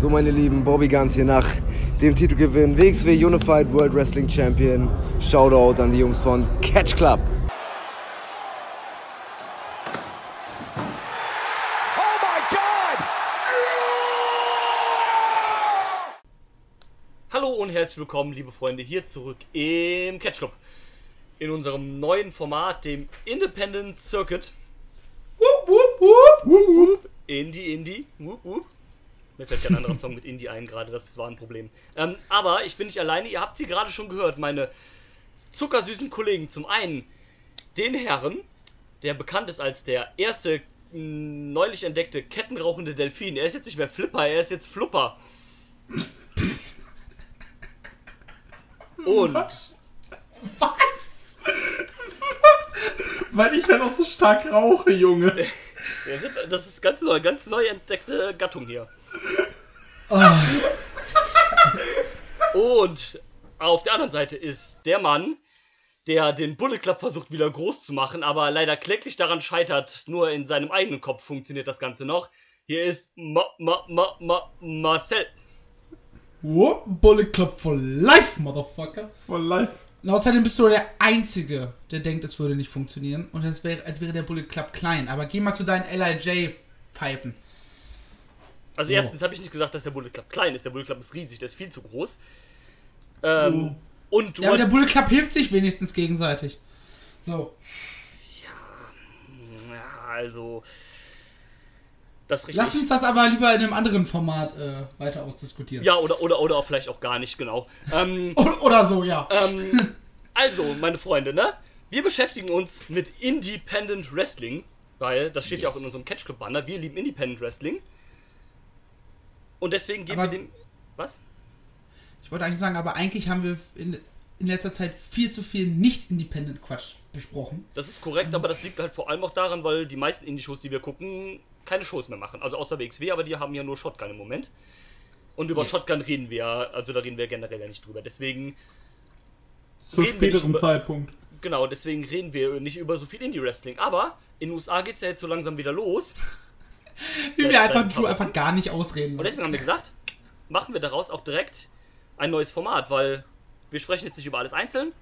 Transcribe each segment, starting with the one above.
So, meine Lieben, Bobby Guns hier nach dem Titelgewinn WXW Unified World Wrestling Champion. Shoutout an die Jungs von Catch Club. Hallo und herzlich willkommen, liebe Freunde, hier zurück im Catch Club. In unserem neuen Format, dem Independent Circuit. Wupp. Wupp, wupp. Indie, Indie. Wupp, wupp. Mir fällt kein anderer Song mit Indie ein gerade, das war ein Problem. Ähm, aber ich bin nicht alleine, ihr habt sie gerade schon gehört, meine zuckersüßen Kollegen. Zum einen den Herren, der bekannt ist als der erste mh, neulich entdeckte kettenrauchende Delfin. Er ist jetzt nicht mehr Flipper, er ist jetzt Flupper. Und Was? Was? Weil ich ja noch so stark rauche, Junge. Ja, Das ist ganz neu, ganz neu entdeckte Gattung hier. Und auf der anderen Seite ist der Mann, der den Bullet Club versucht wieder groß zu machen, aber leider kläglich daran scheitert, nur in seinem eigenen Kopf funktioniert das Ganze noch. Hier ist Ma Ma Ma Ma Marcel. Whoop, Bullet Club for life, Motherfucker. For life. Und außerdem bist du der Einzige, der denkt, es würde nicht funktionieren. Und es wäre, als wäre der Bullet Club klein. Aber geh mal zu deinen LIJ-Pfeifen. Also So. erstens habe ich nicht gesagt, dass der Bullet Club klein ist. Der Bullet Club ist riesig, der ist viel zu groß. Ähm, Und du Ja, aber der Bullet Club hilft sich wenigstens gegenseitig. So. Ja, also. Das richtig. Lass uns das aber lieber in einem anderen Format äh, weiter ausdiskutieren. Ja, oder, oder, oder auch vielleicht auch gar nicht, genau. Ähm, Oder so, ja. ähm, also, meine Freunde, ne? Wir beschäftigen uns mit Independent Wrestling, weil das steht ja auch in Yes. unserem Catch Club Banner. Wir lieben Independent Wrestling. Und deswegen geben Aber- wir dem. Was? Ich wollte eigentlich sagen, aber eigentlich haben wir in, in letzter Zeit viel zu viel nicht-independent-Quatsch besprochen. Das ist korrekt, aber das liegt halt vor allem auch daran, weil die meisten Indie-Shows, die wir gucken, keine Shows mehr machen. Also außer WXW, aber die haben ja nur Shotgun im Moment. Und über Yes. Shotgun reden wir, also da reden wir generell ja nicht drüber. Deswegen, Zu späterem über- Zeitpunkt. genau, deswegen reden wir nicht über so viel Indie-Wrestling. Aber in den USA geht's ja jetzt so langsam wieder los. Wie wir einfach ein Drew einfach gar nicht ausreden Und deswegen haben wir gesagt, machen wir daraus auch direkt ein neues Format, weil wir sprechen jetzt nicht über alles einzeln,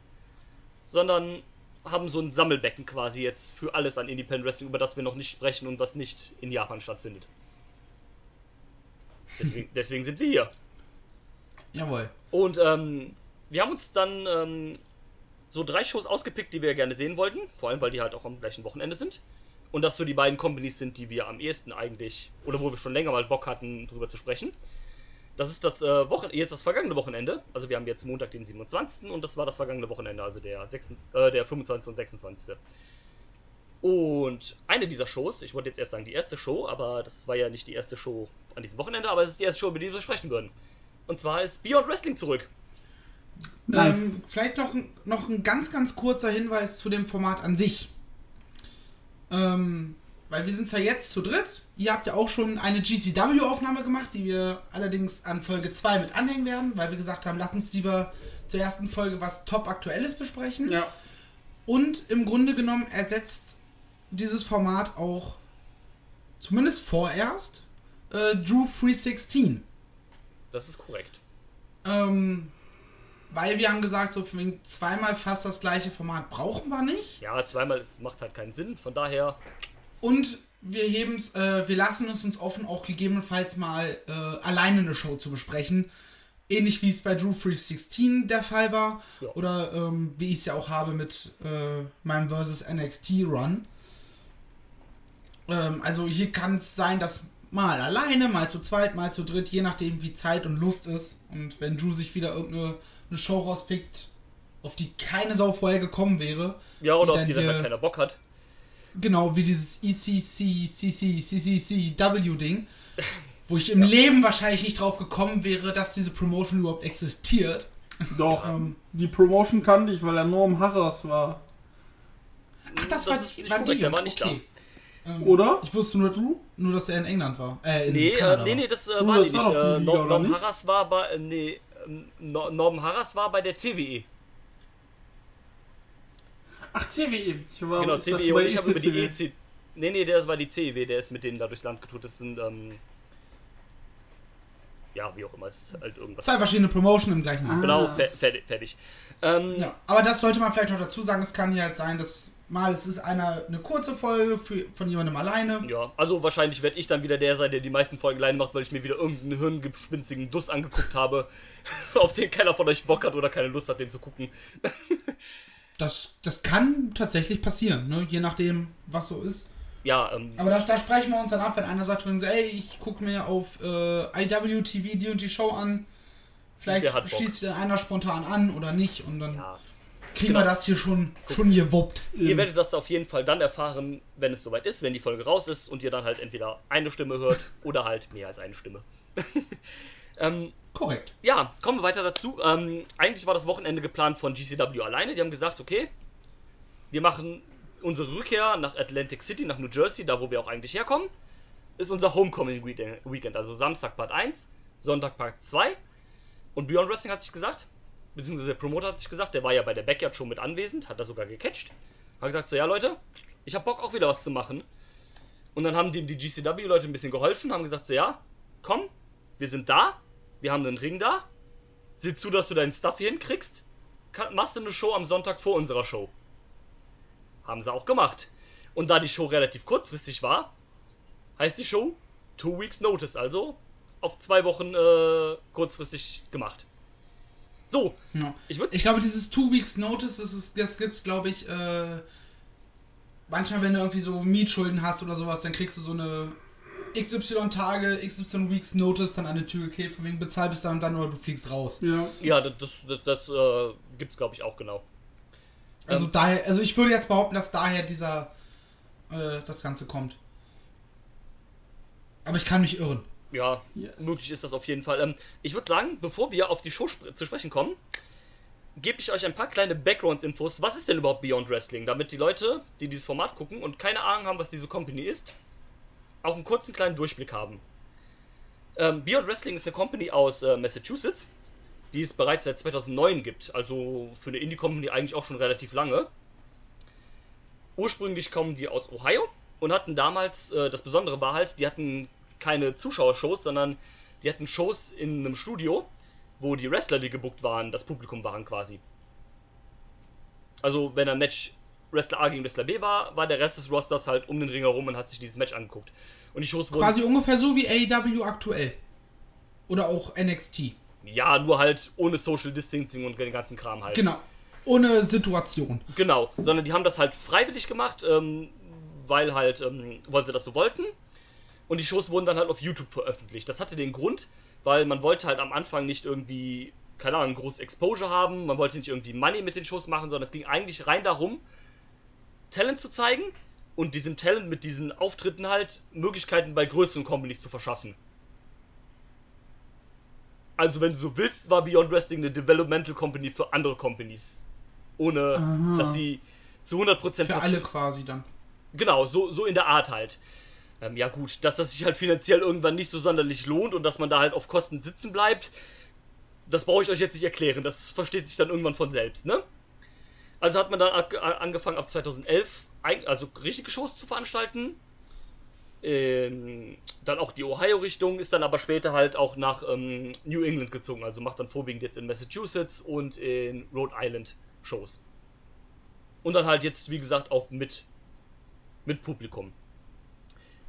sondern haben so ein Sammelbecken quasi jetzt für alles an Independent Wrestling, über das wir noch nicht sprechen und was nicht in Japan stattfindet. Deswegen, deswegen sind wir hier. Jawohl. Und ähm, wir haben uns dann ähm, so drei Shows ausgepickt, die wir gerne sehen wollten. Vor allem, weil die halt auch am gleichen Wochenende sind. Und das so die beiden Companies sind, die wir am ehesten eigentlich, oder wo wir schon länger mal Bock hatten, drüber zu sprechen. Das ist das äh, Wochen jetzt das vergangene Wochenende. Also wir haben jetzt Montag, den 27. und das war das vergangene Wochenende, also der, 6, äh, der 25. und 26. Und eine dieser Shows, ich wollte jetzt erst sagen die erste Show, aber das war ja nicht die erste Show an diesem Wochenende, aber es ist die erste Show, über die wir sprechen würden. Und zwar ist Beyond Wrestling zurück. Nice. Ähm, vielleicht noch, ein- noch ein ganz, ganz kurzer Hinweis zu dem Format an sich. Ähm, weil wir sind zwar jetzt zu dritt. Ihr habt ja auch schon eine GCW-Aufnahme gemacht, die wir allerdings an Folge 2 mit anhängen werden, weil wir gesagt haben, lass uns lieber zur ersten Folge was top aktuelles besprechen. Ja. Und im Grunde genommen ersetzt dieses Format auch, zumindest vorerst, äh, Drew 316. Das ist korrekt. Ähm, weil wir haben gesagt, so wegen zweimal fast das gleiche Format brauchen wir nicht. Ja, zweimal es macht halt keinen Sinn. Von daher, Und wir heben's, äh, wir lassen es uns offen, auch gegebenenfalls mal äh, alleine eine Show zu besprechen. Ähnlich wie es bei Drew 316 der Fall war. Ja. Oder ähm, wie ich es ja auch habe mit äh, meinem Versus NXT Run. Ähm, also hier kann es sein, dass mal alleine, mal zu zweit, mal zu dritt, je nachdem wie Zeit und Lust ist. Und wenn Drew sich wieder irgendeine eine Show rauspickt, auf die keine Sau vorher gekommen wäre, ja, oder Und auf dann die dann hier- halt keiner Bock hat. Genau, wie dieses E ECC, CC, CCCW Ding, wo ich im Leben wahrscheinlich nicht drauf gekommen wäre, dass diese Promotion überhaupt existiert. Doch. Ähm, die Promotion kannte ich, weil er Norm Harras war. ach, das, Das war, ist nicht waren die korrekt, Jungs, war nicht okay. Ähm, Oder? Ich wusste nur, nur, dass er in England war. Äh, in Nee, äh, Kanada nee, war. nee, das äh, war das war nicht. Äh, Norm? Harras war bei, äh, nee, ähm, Nor- Norm Harras war bei der CWE. Ach, CWE. Ich war, Genau, CWE und ich habe über die. EC. Nee, nee, der war die CEW, der ist mit denen da durchs Land getut. Das sind, ähm. ja, wie auch immer, ist halt irgendwas. Zwei verschiedene Promotion im gleichen Abend. Genau, Ah. fer fertig. fertig. Ähm, Ja, aber das sollte man vielleicht noch dazu sagen. Es kann ja halt sein, dass mal es ist eine, eine kurze Folge für, von jemandem alleine. Ja, also wahrscheinlich werde ich dann wieder der sein, der die meisten Folgen alleine macht, weil ich mir wieder irgendeinen hirngespinstigen Duss angeguckt habe, auf den keiner von euch Bock hat oder keine Lust hat, den zu gucken. Das, das kann tatsächlich passieren, ne? je nachdem, was so ist. Ja, ähm, Aber da, da sprechen wir uns dann ab, wenn einer sagt, so, ey, ich gucke mir auf äh, IWTV die und die Show an. Vielleicht schließt sich dann einer spontan an oder nicht und dann ja. Kriegen genau. wir das hier schon, schon gewuppt. Ihr werdet das auf jeden Fall dann erfahren, wenn es soweit ist, wenn die Folge raus ist und ihr dann halt entweder eine Stimme hört oder halt mehr als eine Stimme. ähm, Korrekt. ja, kommen wir weiter dazu. Ähm, eigentlich war das Wochenende geplant von GCW alleine. Die haben gesagt, okay, wir machen unsere Rückkehr nach Atlantic City, nach New Jersey, da wo wir auch eigentlich herkommen. Ist unser Homecoming Weekend, Weekend, also Samstag Part 1, Sonntag Part 2. Und Beyond Wrestling hat sich gesagt, beziehungsweise der Promoter hat sich gesagt, der war ja bei der Backyard Show mit anwesend, hat da sogar gecatcht. Hat gesagt, so ja Leute, ich hab Bock auch wieder was zu machen. Und dann haben dem die GCW-Leute ein bisschen geholfen, haben gesagt, so ja, komm, wir sind da, wir haben einen Ring da, sieh zu, dass du deinen Stuff hier hinkriegst, machst du eine Show am Sonntag vor unserer Show. Haben sie auch gemacht. Und da die Show relativ kurzfristig war, heißt die Show Two Weeks Notice, also auf zwei Wochen äh, kurzfristig gemacht. So, Ja. ich Ich glaube, dieses Two Weeks Notice, das, ist, das gibt's, glaube ich, äh, manchmal, wenn du irgendwie so Mietschulden hast oder sowas, dann kriegst du so eine XY Tage, XY Weeks Notice dann an die Tür geklebt, von wegen bezahl bis dann und dann oder du fliegst raus. Ja. Ja, das, das, das, das äh, gibt's, glaube ich, auch genau. Also Ähm. daher, also ich würde jetzt behaupten, dass daher dieser, äh, das Ganze kommt. Aber ich kann mich irren. Ja, Yes. möglich ist das auf jeden Fall. Ähm, ich würde sagen, bevor wir auf die Show spr zu sprechen kommen, gebe ich euch ein paar kleine Background-Infos. Was ist denn überhaupt Beyond Wrestling? Damit die Leute, die dieses Format gucken und keine Ahnung haben, was diese Company ist, auch einen kurzen kleinen Durchblick haben. Ähm, Beyond Wrestling ist eine Company aus äh, Massachusetts, die es bereits seit 2009 gibt. Also für eine Indie-Company eigentlich auch schon relativ lange. Ursprünglich kommen die aus Ohio und hatten damals, äh, das Besondere war halt, die hatten keine Zuschauershows, sondern die hatten Shows in einem Studio, wo die Wrestler, die gebuckt waren, das Publikum waren quasi. Also, wenn ein Match Wrestler A gegen Wrestler B war, war der Rest des Rosters halt um den Ring herum und hat sich dieses Match angeguckt. Und die Shows wurden. Quasi ungefähr so wie AEW aktuell. Oder auch NXT. Ja, nur halt ohne Social Distancing und den ganzen Kram halt. Genau. Ohne Situation. Genau, sondern die haben das halt freiwillig gemacht, ähm, weil halt, ähm, weil sie das so wollten. Und die Shows wurden dann halt auf YouTube veröffentlicht. Das hatte den Grund, weil man wollte halt am Anfang nicht irgendwie, keine Ahnung, groß Exposure haben, man wollte nicht irgendwie Money mit den Shows machen, sondern es ging eigentlich rein darum, Talent zu zeigen und diesem Talent mit diesen Auftritten halt Möglichkeiten bei größeren Companies zu verschaffen. Also, wenn du so willst, war Beyond Wrestling eine Developmental Company für andere Companies. Ohne, Aha. dass sie zu 100% Für alle quasi dann. Genau, so, so in der Art halt. Ähm, ja gut, dass das sich halt finanziell irgendwann nicht so sonderlich lohnt und dass man da halt auf Kosten sitzen bleibt, das brauche ich euch jetzt nicht erklären. Das versteht sich dann irgendwann von selbst, ne? Also hat man dann angefangen ab 2011, eig- also richtige Shows zu veranstalten. Ähm, dann auch die Ohio-Richtung, ist dann aber später halt auch nach ähm, New England gezogen. Also macht dann vorwiegend jetzt in Massachusetts und in Rhode Island Shows. Und dann halt jetzt, wie gesagt, auch mit, mit Publikum.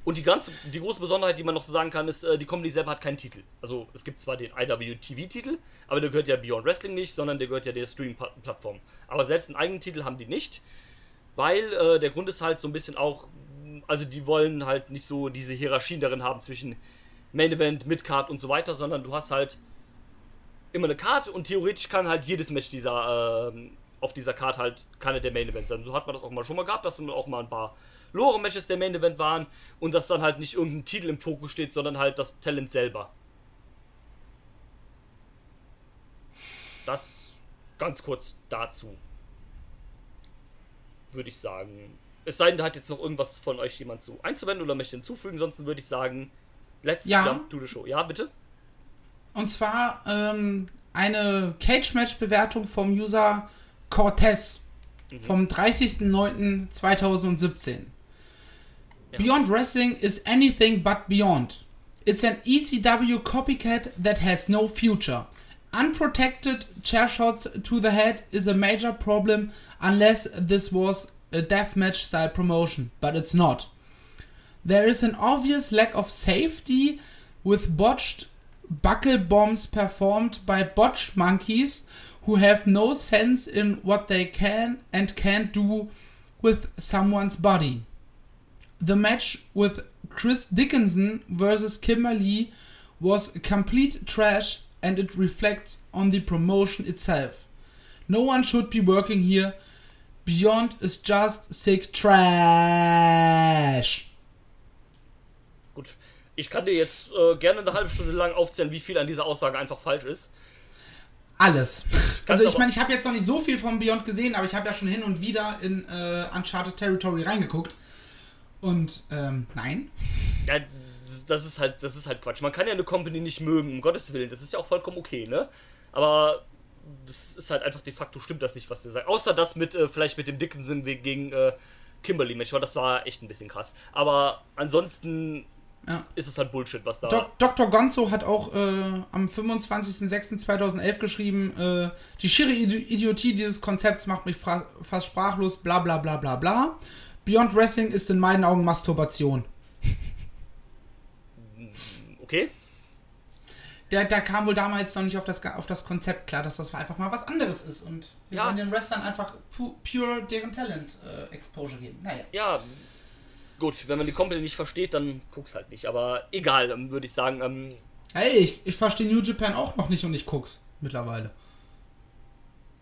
Und die, ganze, die große Besonderheit, die man noch so sagen kann, ist, äh, die Company selber hat keinen Titel. Also es gibt zwar den IWTV-Titel, aber der gehört ja Beyond Wrestling nicht, sondern der gehört ja der Streaming-Plattform. Aber selbst einen eigenen Titel haben die nicht, weil äh, der Grund ist halt so ein bisschen auch, also die wollen halt nicht so diese Hierarchien darin haben zwischen Main Event, Midcard und so weiter, sondern du hast halt immer eine Karte und theoretisch kann halt jedes Match dieser ähm, auf dieser Karte halt keine der Main Events sein. So hat man das auch mal schon mal gehabt, dass dann auch mal ein paar Lore-Matches der Main Event waren und dass dann halt nicht irgendein Titel im Fokus steht, sondern halt das Talent selber. Das ganz kurz dazu. Würde ich sagen. Es sei denn, da hat jetzt noch irgendwas von euch jemand zu einzuwenden oder möchte hinzufügen, sonst würde ich sagen, let's Ja. jump to the show. Ja, bitte? Und zwar ähm, eine Cage-Match-Bewertung vom User Cortez vom 30.09.2017. Ja. Beyond Wrestling is anything but beyond. It's an ECW copycat that has no future. Unprotected chair shots to the head is a major problem unless this was a deathmatch style promotion, but it's not. There is an obvious lack of safety with botched buckle bombs performed by botch monkeys who have no sense in what they can and can't do with someone's body. The match with Chris Dickinson versus Kimberly was complete trash and it reflects on the promotion itself. No one should be working here. Beyond is just sick trash. Gut. Ich kann dir jetzt äh, gerne eine halbe Stunde lang aufzählen, wie viel an dieser Aussage einfach falsch ist. Alles. Also ich meine, ich habe jetzt noch nicht so viel von Beyond gesehen, aber ich habe ja schon hin und wieder in äh, Uncharted Territory reingeguckt. Und ähm, nein. Ja, das- ist halt, das ist halt Quatsch. Man kann ja eine Company nicht mögen, um Gottes Willen. Das ist ja auch vollkommen okay, ne? Aber das ist halt einfach de facto stimmt das nicht, was der sagt. Außer das mit, äh, vielleicht mit dem Dickinson we- gegen äh, Kimberly weil das war echt ein bisschen krass. Aber ansonsten Ja. ist es halt Bullshit, was da. Dok Dr. Gonzo hat auch äh, am 25.06.2011 geschrieben, äh, die schiere Idi Idiotie dieses Konzepts macht mich fast sprachlos, bla bla bla bla bla. Beyond Wrestling ist in meinen Augen Masturbation. Okay? Der, der kam wohl damals noch nicht auf das, auf das Konzept klar, dass das einfach mal was anderes ist. Und wir Ja. wollen den Wrestlern einfach pu pure deren Talent äh, Exposure geben. Naja. Ja, gut, wenn man die Company nicht versteht, dann guck's halt nicht. Aber egal, dann würde ich sagen, ähm, Hey, ich, ich verstehe New Japan auch noch nicht und ich guck's mittlerweile.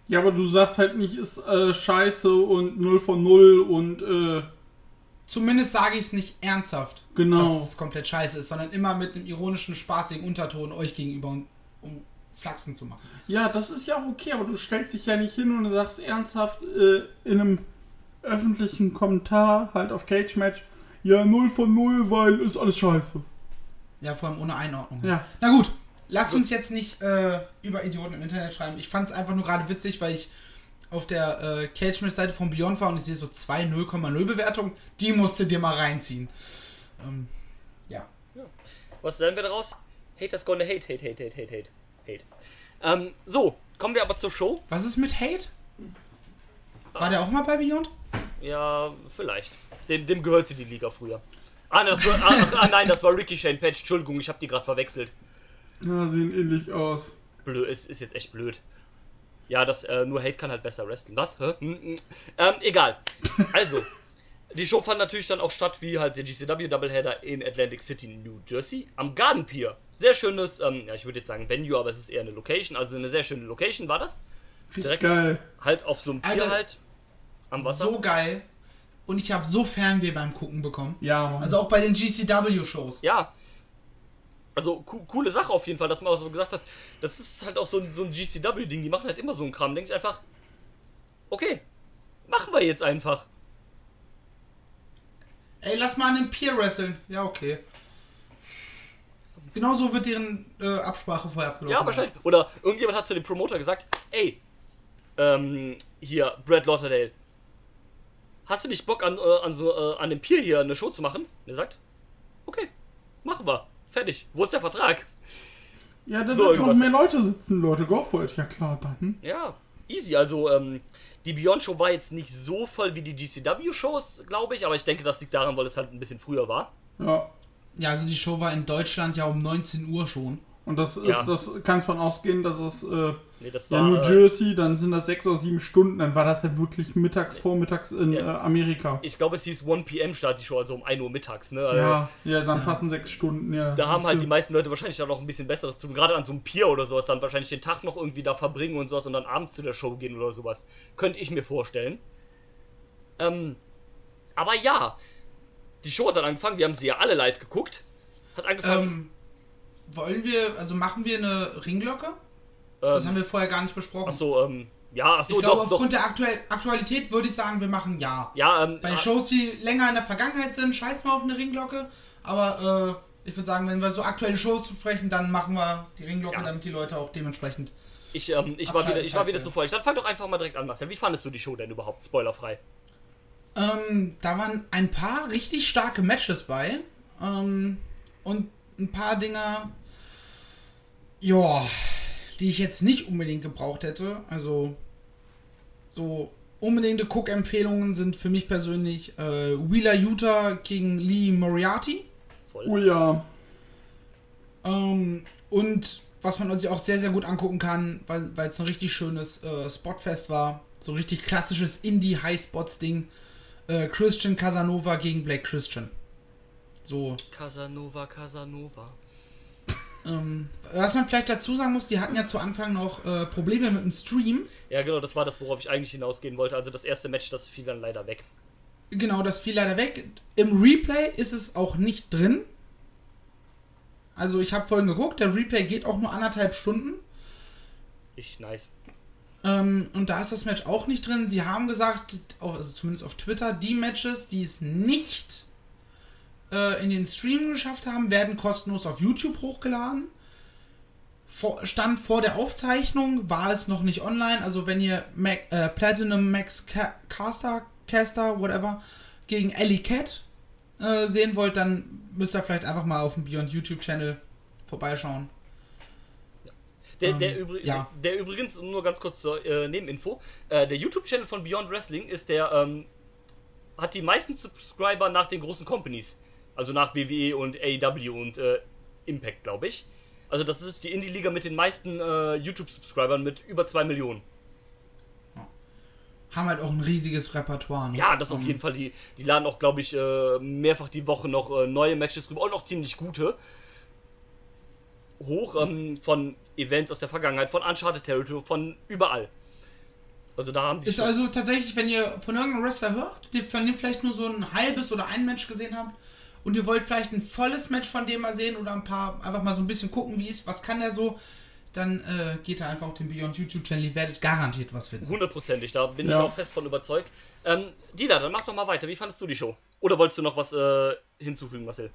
Ja, aber du sagst halt nicht, ist äh, scheiße und 0 von 0 und äh, Zumindest sage ich es nicht ernsthaft, Genau. dass es komplett scheiße ist, sondern immer mit einem ironischen, spaßigen Unterton euch gegenüber, um, um Flachsen zu machen. ja, das ist ja auch okay, aber du stellst dich ja nicht hin und sagst ernsthaft äh, in einem öffentlichen Kommentar halt auf Cage Match, ja, 0 von 0, weil ist alles scheiße. Ja, vor allem ohne Einordnung. Ja. Na gut, lasst uns jetzt nicht äh, über Idioten im Internet schreiben. Ich fand es einfach nur gerade witzig, weil ich auf der äh, Cage Match Seite von Beyond war und ich sehe so 2 0,0 Bewertungen. Die musst du dir mal reinziehen. Ähm, ja. was lernen wir daraus? Haters gonna hate, hate, hate, hate, hate, hate, hate. Ähm, so, kommen wir aber zur Show. Was ist mit Hate? War der auch mal bei Beyond? Ja, vielleicht. Dem, dem gehörte die Liga früher. Ah, das war, ah, ach, ah nein, das war Ricky Shane Patch. Entschuldigung, ich habe die gerade verwechselt. Ja, sehen ähnlich aus. Blöd, ist, ist jetzt echt blöd. Ja, das, äh, nur Hate kann halt besser wrestlen. Was? Hä? Hm, hm. Ähm, egal. Also, die Show fand natürlich dann auch statt, wie halt der GCW Doubleheader in Atlantic City, New Jersey, am Garden Pier. Sehr schönes, ähm, ja, ich würde jetzt sagen Venue, aber es ist eher eine Location, also eine sehr schöne Location war das. Richtig Direkt- geil. Halt auf so einem Pier Alter, halt. Am Wasser. So geil. Und ich habe so Fernweh beim Gucken bekommen. Ja, Mann. Also auch bei den GCW-Shows. Ja. Also co coole Sache auf jeden Fall, dass man so gesagt hat, das ist halt auch so ein, so ein GCW-Ding, die machen halt immer so einen Kram. Denke ich einfach, okay, machen wir jetzt einfach. Ey, lass mal an einem Pier wresteln. Ja, okay. Genauso wird deren äh, Absprache vorher abgelaufen. Ja, wahrscheinlich. Oder irgendjemand hat zu dem Promoter gesagt, ey, ähm, hier, Brad Lauderdale, hast du nicht Bock an, äh, an, so, äh, an dem Pier hier eine Show zu machen? Und er sagt, okay, machen wir. Fertig. Wo ist der Vertrag? ja, da so, noch mehr Leute sitzen, Leute. Go for it. Ja, klar, dann. Ja, easy. Also, ähm, die Beyond Show war jetzt nicht so voll wie die GCW-Shows, glaube ich, aber ich denke, das liegt daran, weil es halt ein bisschen früher war. Ja. Ja, also die Show war in Deutschland ja um 19 Uhr schon. Und das ist, Ja. das kannst von ausgehen, dass es äh, Nee, das ja war. New äh, Jersey, dann sind das sechs oder sieben Stunden, dann war das halt wirklich mittags, vormittags in Ja. äh, Amerika. ich glaube, es hieß 1 PM Start die Show, also um 1 Uhr mittags, ne? Also, Ja, ja, dann passen sechs Stunden, ja. Da haben halt die meisten Leute wahrscheinlich dann noch ein bisschen Besseres zu tun. Gerade an so einem Pier oder sowas, dann wahrscheinlich den Tag noch irgendwie da verbringen und sowas und dann abends zu der Show gehen oder sowas. Könnte ich mir vorstellen. Ähm, aber ja, die Show hat dann angefangen, wir haben sie ja alle live geguckt. Hat angefangen. Ähm, wollen wir, also machen wir eine Ringglocke? Das ähm, haben wir vorher gar nicht besprochen. achso, ähm, ja, achso, ich glaube, doch, doch. aufgrund der Aktuell Aktualität würde ich sagen, wir machen ja. Ja, ähm, Bei ah, Shows, die länger in der Vergangenheit sind, scheiß mal auf eine Ringglocke. Aber äh, ich würde sagen, wenn wir so aktuelle Shows besprechen, dann machen wir die Ringglocke, Ja. damit die Leute auch dementsprechend. ich, ähm, ich, war wieder, ich war wieder zu voll. Dann fang doch einfach mal direkt an, Marcel. Wie fandest du die Show denn überhaupt? Spoilerfrei. Ähm, da waren ein paar richtig starke Matches bei. Ähm, und ein paar Dinger, ja, die ich jetzt nicht unbedingt gebraucht hätte. Also so unbedingte Cook-Empfehlungen sind für mich persönlich äh, Wheeler Utah gegen Lee Moriarty. Voll. Oh ja. Ähm, und was man sich auch sehr, sehr gut angucken kann, weil es ein richtig schönes äh, Spotfest war. So ein richtig klassisches Indie-High-Spots-Ding. Äh, Christian Casanova gegen Black Christian. So, Casanova, Casanova. ähm, was man vielleicht dazu sagen muss, die hatten ja zu Anfang noch äh, Probleme mit dem Stream. Ja, genau, das war das, worauf ich eigentlich hinausgehen wollte. Also das erste Match, das fiel dann leider weg. Genau, das fiel leider weg. Im Replay ist es auch nicht drin. Also ich habe vorhin geguckt, der Replay geht auch nur anderthalb Stunden. Ich, nice. Ähm, und da ist das Match auch nicht drin. Sie haben gesagt, also zumindest auf Twitter, die Matches, die es nicht äh, in den Stream geschafft haben, werden kostenlos auf YouTube hochgeladen. Vor, Stand vor der Aufzeichnung war es noch nicht online. Also wenn ihr Mac, äh, Platinum Max Ca Caster, Caster, whatever, gegen Ellie Cat äh, sehen wollt, dann müsst ihr vielleicht einfach mal auf dem Beyond YouTube Channel vorbeischauen. Der, Ähm, der, übri ja. der übrigens, nur ganz kurz zur äh, Nebeninfo, äh, der YouTube-Channel von Beyond Wrestling ist der, ähm, hat die meisten Subscriber nach den großen Companies. Also nach WWE und AEW und äh, Impact, glaube ich. Also das ist die Indie-Liga mit den meisten äh, YouTube-Subscribern mit über 2 Millionen. Haben halt auch ein riesiges Repertoire. Ne? Ja, das auf Ähm, jeden Fall. Die, die laden auch, glaube ich, äh, mehrfach die Woche noch äh, neue Matches rüber und auch ziemlich gute. Hoch ähm, von Events aus der Vergangenheit, von Uncharted Territory, von überall. Also da haben die Ist also tatsächlich, wenn ihr von irgendeinem Wrestler hört, von dem vielleicht nur so ein halbes oder ein Match gesehen habt und ihr wollt vielleicht ein volles Match von dem mal sehen oder ein paar, einfach mal so ein bisschen gucken, wie ist, was kann der so, dann äh, geht da einfach auf den Beyond YouTube Channel, ihr werdet garantiert was finden. Hundertprozentig, da bin Ja. ich auch fest von überzeugt. Ähm, Dida, dann mach doch mal weiter. Wie fandest du die Show? Oder wolltest du noch was äh, hinzufügen, Marcel?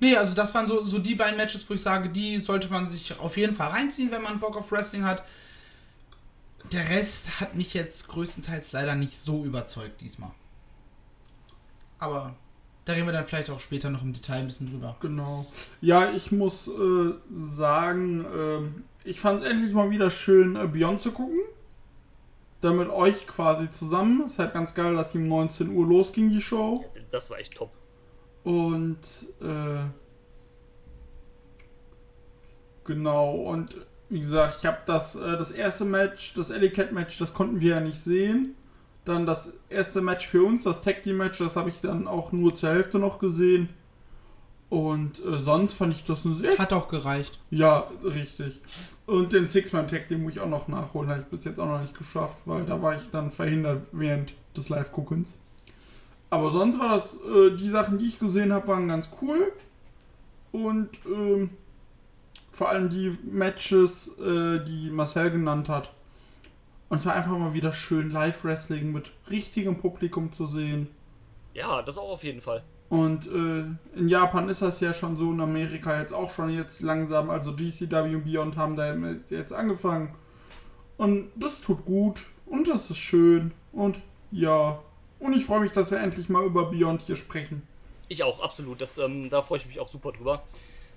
Nee, also das waren so, so die beiden Matches, wo ich sage, die sollte man sich auf jeden Fall reinziehen, wenn man Bock auf Wrestling hat. Der Rest hat mich jetzt größtenteils leider nicht so überzeugt diesmal. Aber da reden wir dann vielleicht auch später noch im Detail ein bisschen drüber. Genau. Ja, ich muss äh, sagen, ähm, ich fand es endlich mal wieder schön, äh, Beyond zu gucken. Da mit euch quasi zusammen. Ist halt ganz geil, dass die um 19 Uhr losging, die Show. Das war echt top. Und äh, genau, und wie gesagt, ich habe das, äh, das erste Match, das Alley Cat Match, das konnten wir ja nicht sehen. Dann das erste Match für uns, das Tag Team Match, das habe ich dann auch nur zur Hälfte noch gesehen. Und äh, sonst fand ich das eine sehr. Hat auch gereicht. Ja, richtig. Und den Six-Man-Tag, den muss ich auch noch nachholen, habe ich bis jetzt auch noch nicht geschafft, weil da war ich dann verhindert während des Live-Guckens. Aber sonst war das, äh, die Sachen, die ich gesehen habe, waren ganz cool. Und ähm, vor allem die Matches, äh, die Marcel genannt hat. Und es war einfach mal wieder schön, Live-Wrestling mit richtigem Publikum zu sehen. Ja, das auch auf jeden Fall. Und äh, in Japan ist das ja schon so, in Amerika jetzt auch schon jetzt langsam. Also GCW und Beyond haben da jetzt angefangen. Und das tut gut und das ist schön. Und ja, und ich freue mich, dass wir endlich mal über Beyond hier sprechen. Ich auch, absolut. Das, ähm, da freue ich mich auch super drüber.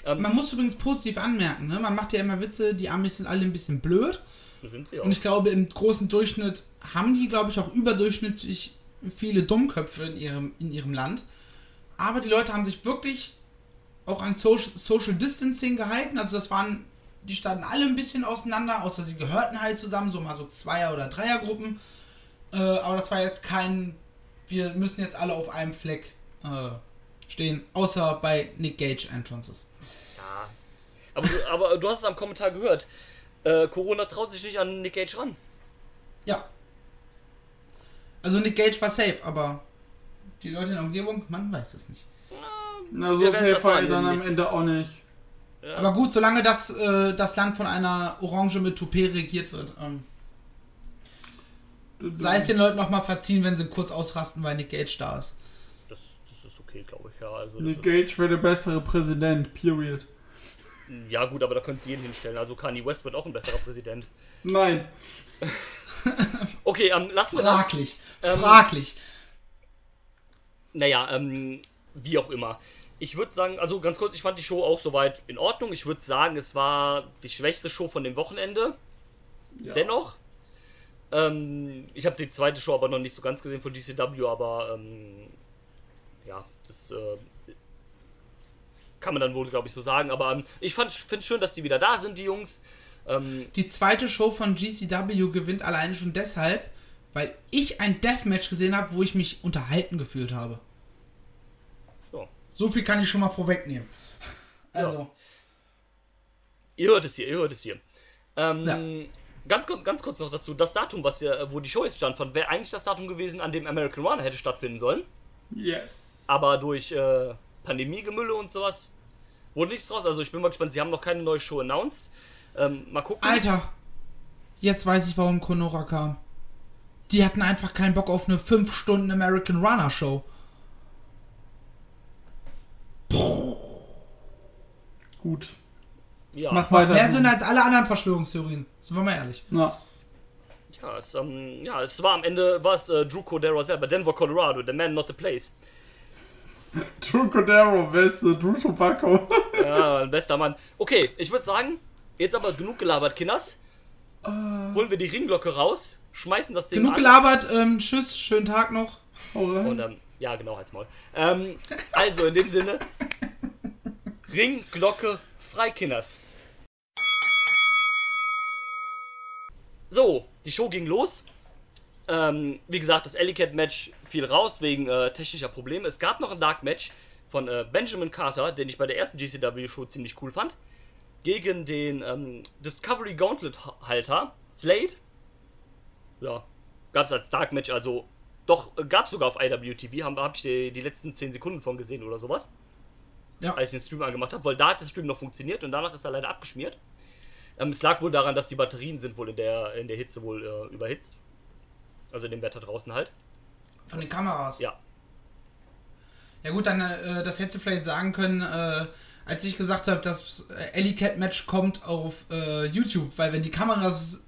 Ähm, Man muss übrigens positiv anmerken, ne? man macht ja immer Witze, die Amis sind alle ein bisschen blöd. Sind sie auch. Und ich glaube, im großen Durchschnitt haben die, glaube ich, auch überdurchschnittlich viele Dummköpfe in ihrem, in ihrem Land. Aber die Leute haben sich wirklich auch an Social, Social Distancing gehalten. Also das waren, die standen alle ein bisschen auseinander, außer sie gehörten halt zusammen, so mal so Zweier- oder Dreiergruppen. Äh, aber das war jetzt kein, wir müssen jetzt alle auf einem Fleck äh, stehen, außer bei Nick Gage Entrances. Ja. Aber, aber du hast es am Kommentar gehört. Äh, Corona traut sich nicht an Nick Cage ran. Ja. Also Nick Gage war safe, aber die Leute in der Umgebung, man weiß es nicht. Na, so safe war er dann am Ende auch nicht. Ja. Aber gut, solange das, äh, das Land von einer Orange mit Toupet regiert wird, ähm, sei es den Leuten nochmal verziehen, wenn sie kurz ausrasten, weil Nick Gage da ist. das, das ist okay, glaube ich. Ja, also Nick Gage wäre der bessere Präsident, period. Ja, gut, aber da könntest du jeden hinstellen. Also Kanye West wird auch ein besserer Präsident. Nein. Okay, ähm, lassen wir das. Fraglich. Ähm, Fraglich. Naja, ähm, wie auch immer. Ich würde sagen, also ganz kurz, ich fand die Show auch soweit in Ordnung. Ich würde sagen, es war die schwächste Show von dem Wochenende. Ja. Dennoch. Ähm, ich habe die zweite Show aber noch nicht so ganz gesehen von GCW, aber ähm, ja, das äh, kann man dann wohl, glaube ich, so sagen. Aber ähm, ich finde es schön, dass die wieder da sind, die Jungs. Ähm, Die zweite Show von GCW gewinnt alleine schon deshalb, weil ich ein Deathmatch gesehen habe, wo ich mich unterhalten gefühlt habe. ja. So viel kann ich schon mal vorwegnehmen. Also, Ihr hört es hier, ihr hört es hier. Ähm, Ja. ganz, kurz, ganz kurz noch dazu, das Datum, was ja, wo die Show jetzt stand, wäre eigentlich das Datum gewesen, an dem American Run hätte stattfinden sollen. Yes. Aber durch äh, Pandemie-Gemülle und sowas wurde nichts draus. Also ich bin mal gespannt, sie haben noch keine neue Show announced. Ähm, mal gucken. Alter, jetzt weiß ich, warum Konora kam. Die hatten einfach keinen Bock auf eine 5 Stunden American Runner Show. Gut. Ja, Mach weiter. Mehr. Sinn als alle anderen Verschwörungstheorien. Sind wir mal ehrlich. Na, ja, es, ähm, ja, es war am Ende war es äh, Drew Cordero selber, Denver, Colorado, the man, not the place. Drew Cordero, beste, Drew Tobacco. Ja, bester Mann. Okay, ich würde sagen, jetzt aber genug gelabert, Kinders. Holen wir die Ringglocke raus, schmeißen das Ding Genug an. gelabert. Ähm, tschüss, schönen Tag noch. Und ähm, ja, genau, halt's Maul. Ähm, also in dem Sinne, Ringglocke frei, Kinders. So, die Show ging los. Ähm, wie gesagt, das Ellie Match fiel raus wegen äh, technischer Probleme. Es gab noch ein Dark Match von äh, Benjamin Carter, den ich bei der ersten GCW Show ziemlich cool fand, gegen den ähm, Discovery Gauntlet Halter Slade. Ja, gab es als Dark Match, also doch gab es sogar auf IWTV, habe hab ich die, die letzten 10 Sekunden von gesehen oder sowas, Ja. als ich den Stream angemacht habe, weil da hat der Stream noch funktioniert und danach ist er leider abgeschmiert. Ähm, es lag wohl daran, dass die Batterien sind wohl in der, in der Hitze wohl äh, überhitzt. Also in dem Wetter draußen halt. Von den Kameras. Ja. Ja gut, dann äh, das hättest du vielleicht sagen können, äh, als ich gesagt habe, das äh, Ellie Cat Match kommt auf äh, YouTube, weil wenn die Kameras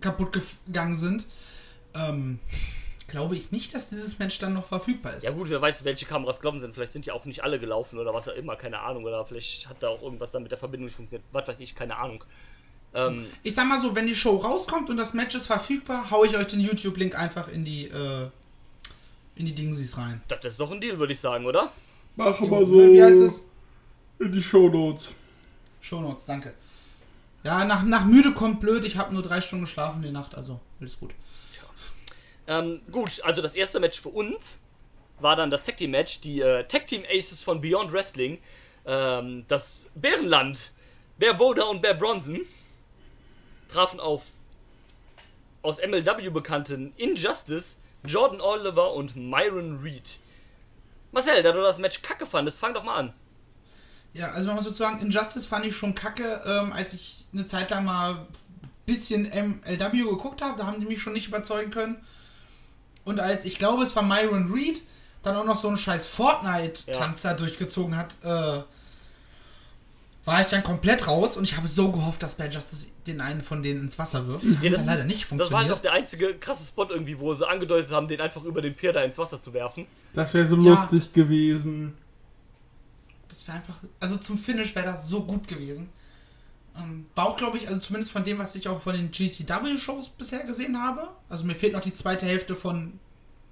kaputt gegangen sind, ähm, glaube ich nicht, dass dieses Match dann noch verfügbar ist. Ja gut, wer weiß, welche Kameras glauben sind. Vielleicht sind ja auch nicht alle gelaufen oder was auch immer, keine Ahnung. Oder vielleicht hat da auch irgendwas dann mit der Verbindung nicht funktioniert. Was weiß ich, keine Ahnung. Ähm, Ich sag mal so, wenn die Show rauskommt und das Match ist verfügbar, hau ich euch den YouTube-Link einfach in die äh, in die Dingsies rein. das ist doch ein Deal, würde ich sagen, oder? Mach mal so Wie heißt es? in die Shownotes. Shownotes, danke. Ja, nach, nach müde kommt blöd. Ich habe nur drei Stunden geschlafen die Nacht, also alles gut. Ähm, gut, also das erste Match für uns war dann das Tag Team Match. Die äh, Tag Team Aces von Beyond Wrestling. Ähm, das Bärenland. Bear Boulder und Bear Bronson trafen auf aus MLW bekannten Injustice, Jordan Oliver und Myron Reed. Marcel, da du das Match kacke fandest, fang doch mal an. Ja, also man muss sozusagen, Injustice fand ich schon kacke, ähm, als ich eine Zeit lang mal ein bisschen MLW geguckt habe, da haben die mich schon nicht überzeugen können. Und als, ich glaube, es war Myron Reed, dann auch noch so einen scheiß Fortnite-Tanz da durchgezogen hat, äh, war ich dann komplett raus und ich habe so gehofft, dass Bad Justice den einen von denen ins Wasser wirft. Ja, Hat dann leider nicht Das war halt funktioniert. auch der einzige krasse Spot irgendwie, wo sie angedeutet haben, den einfach über den Pier da ins Wasser zu werfen. Das wäre so Ja. lustig gewesen. Das wäre einfach, also zum Finish wäre das so gut gewesen. Ähm, war auch, glaube ich, also zumindest von dem, was ich auch von den GCW-Shows bisher gesehen habe. Also mir fehlt noch die zweite Hälfte von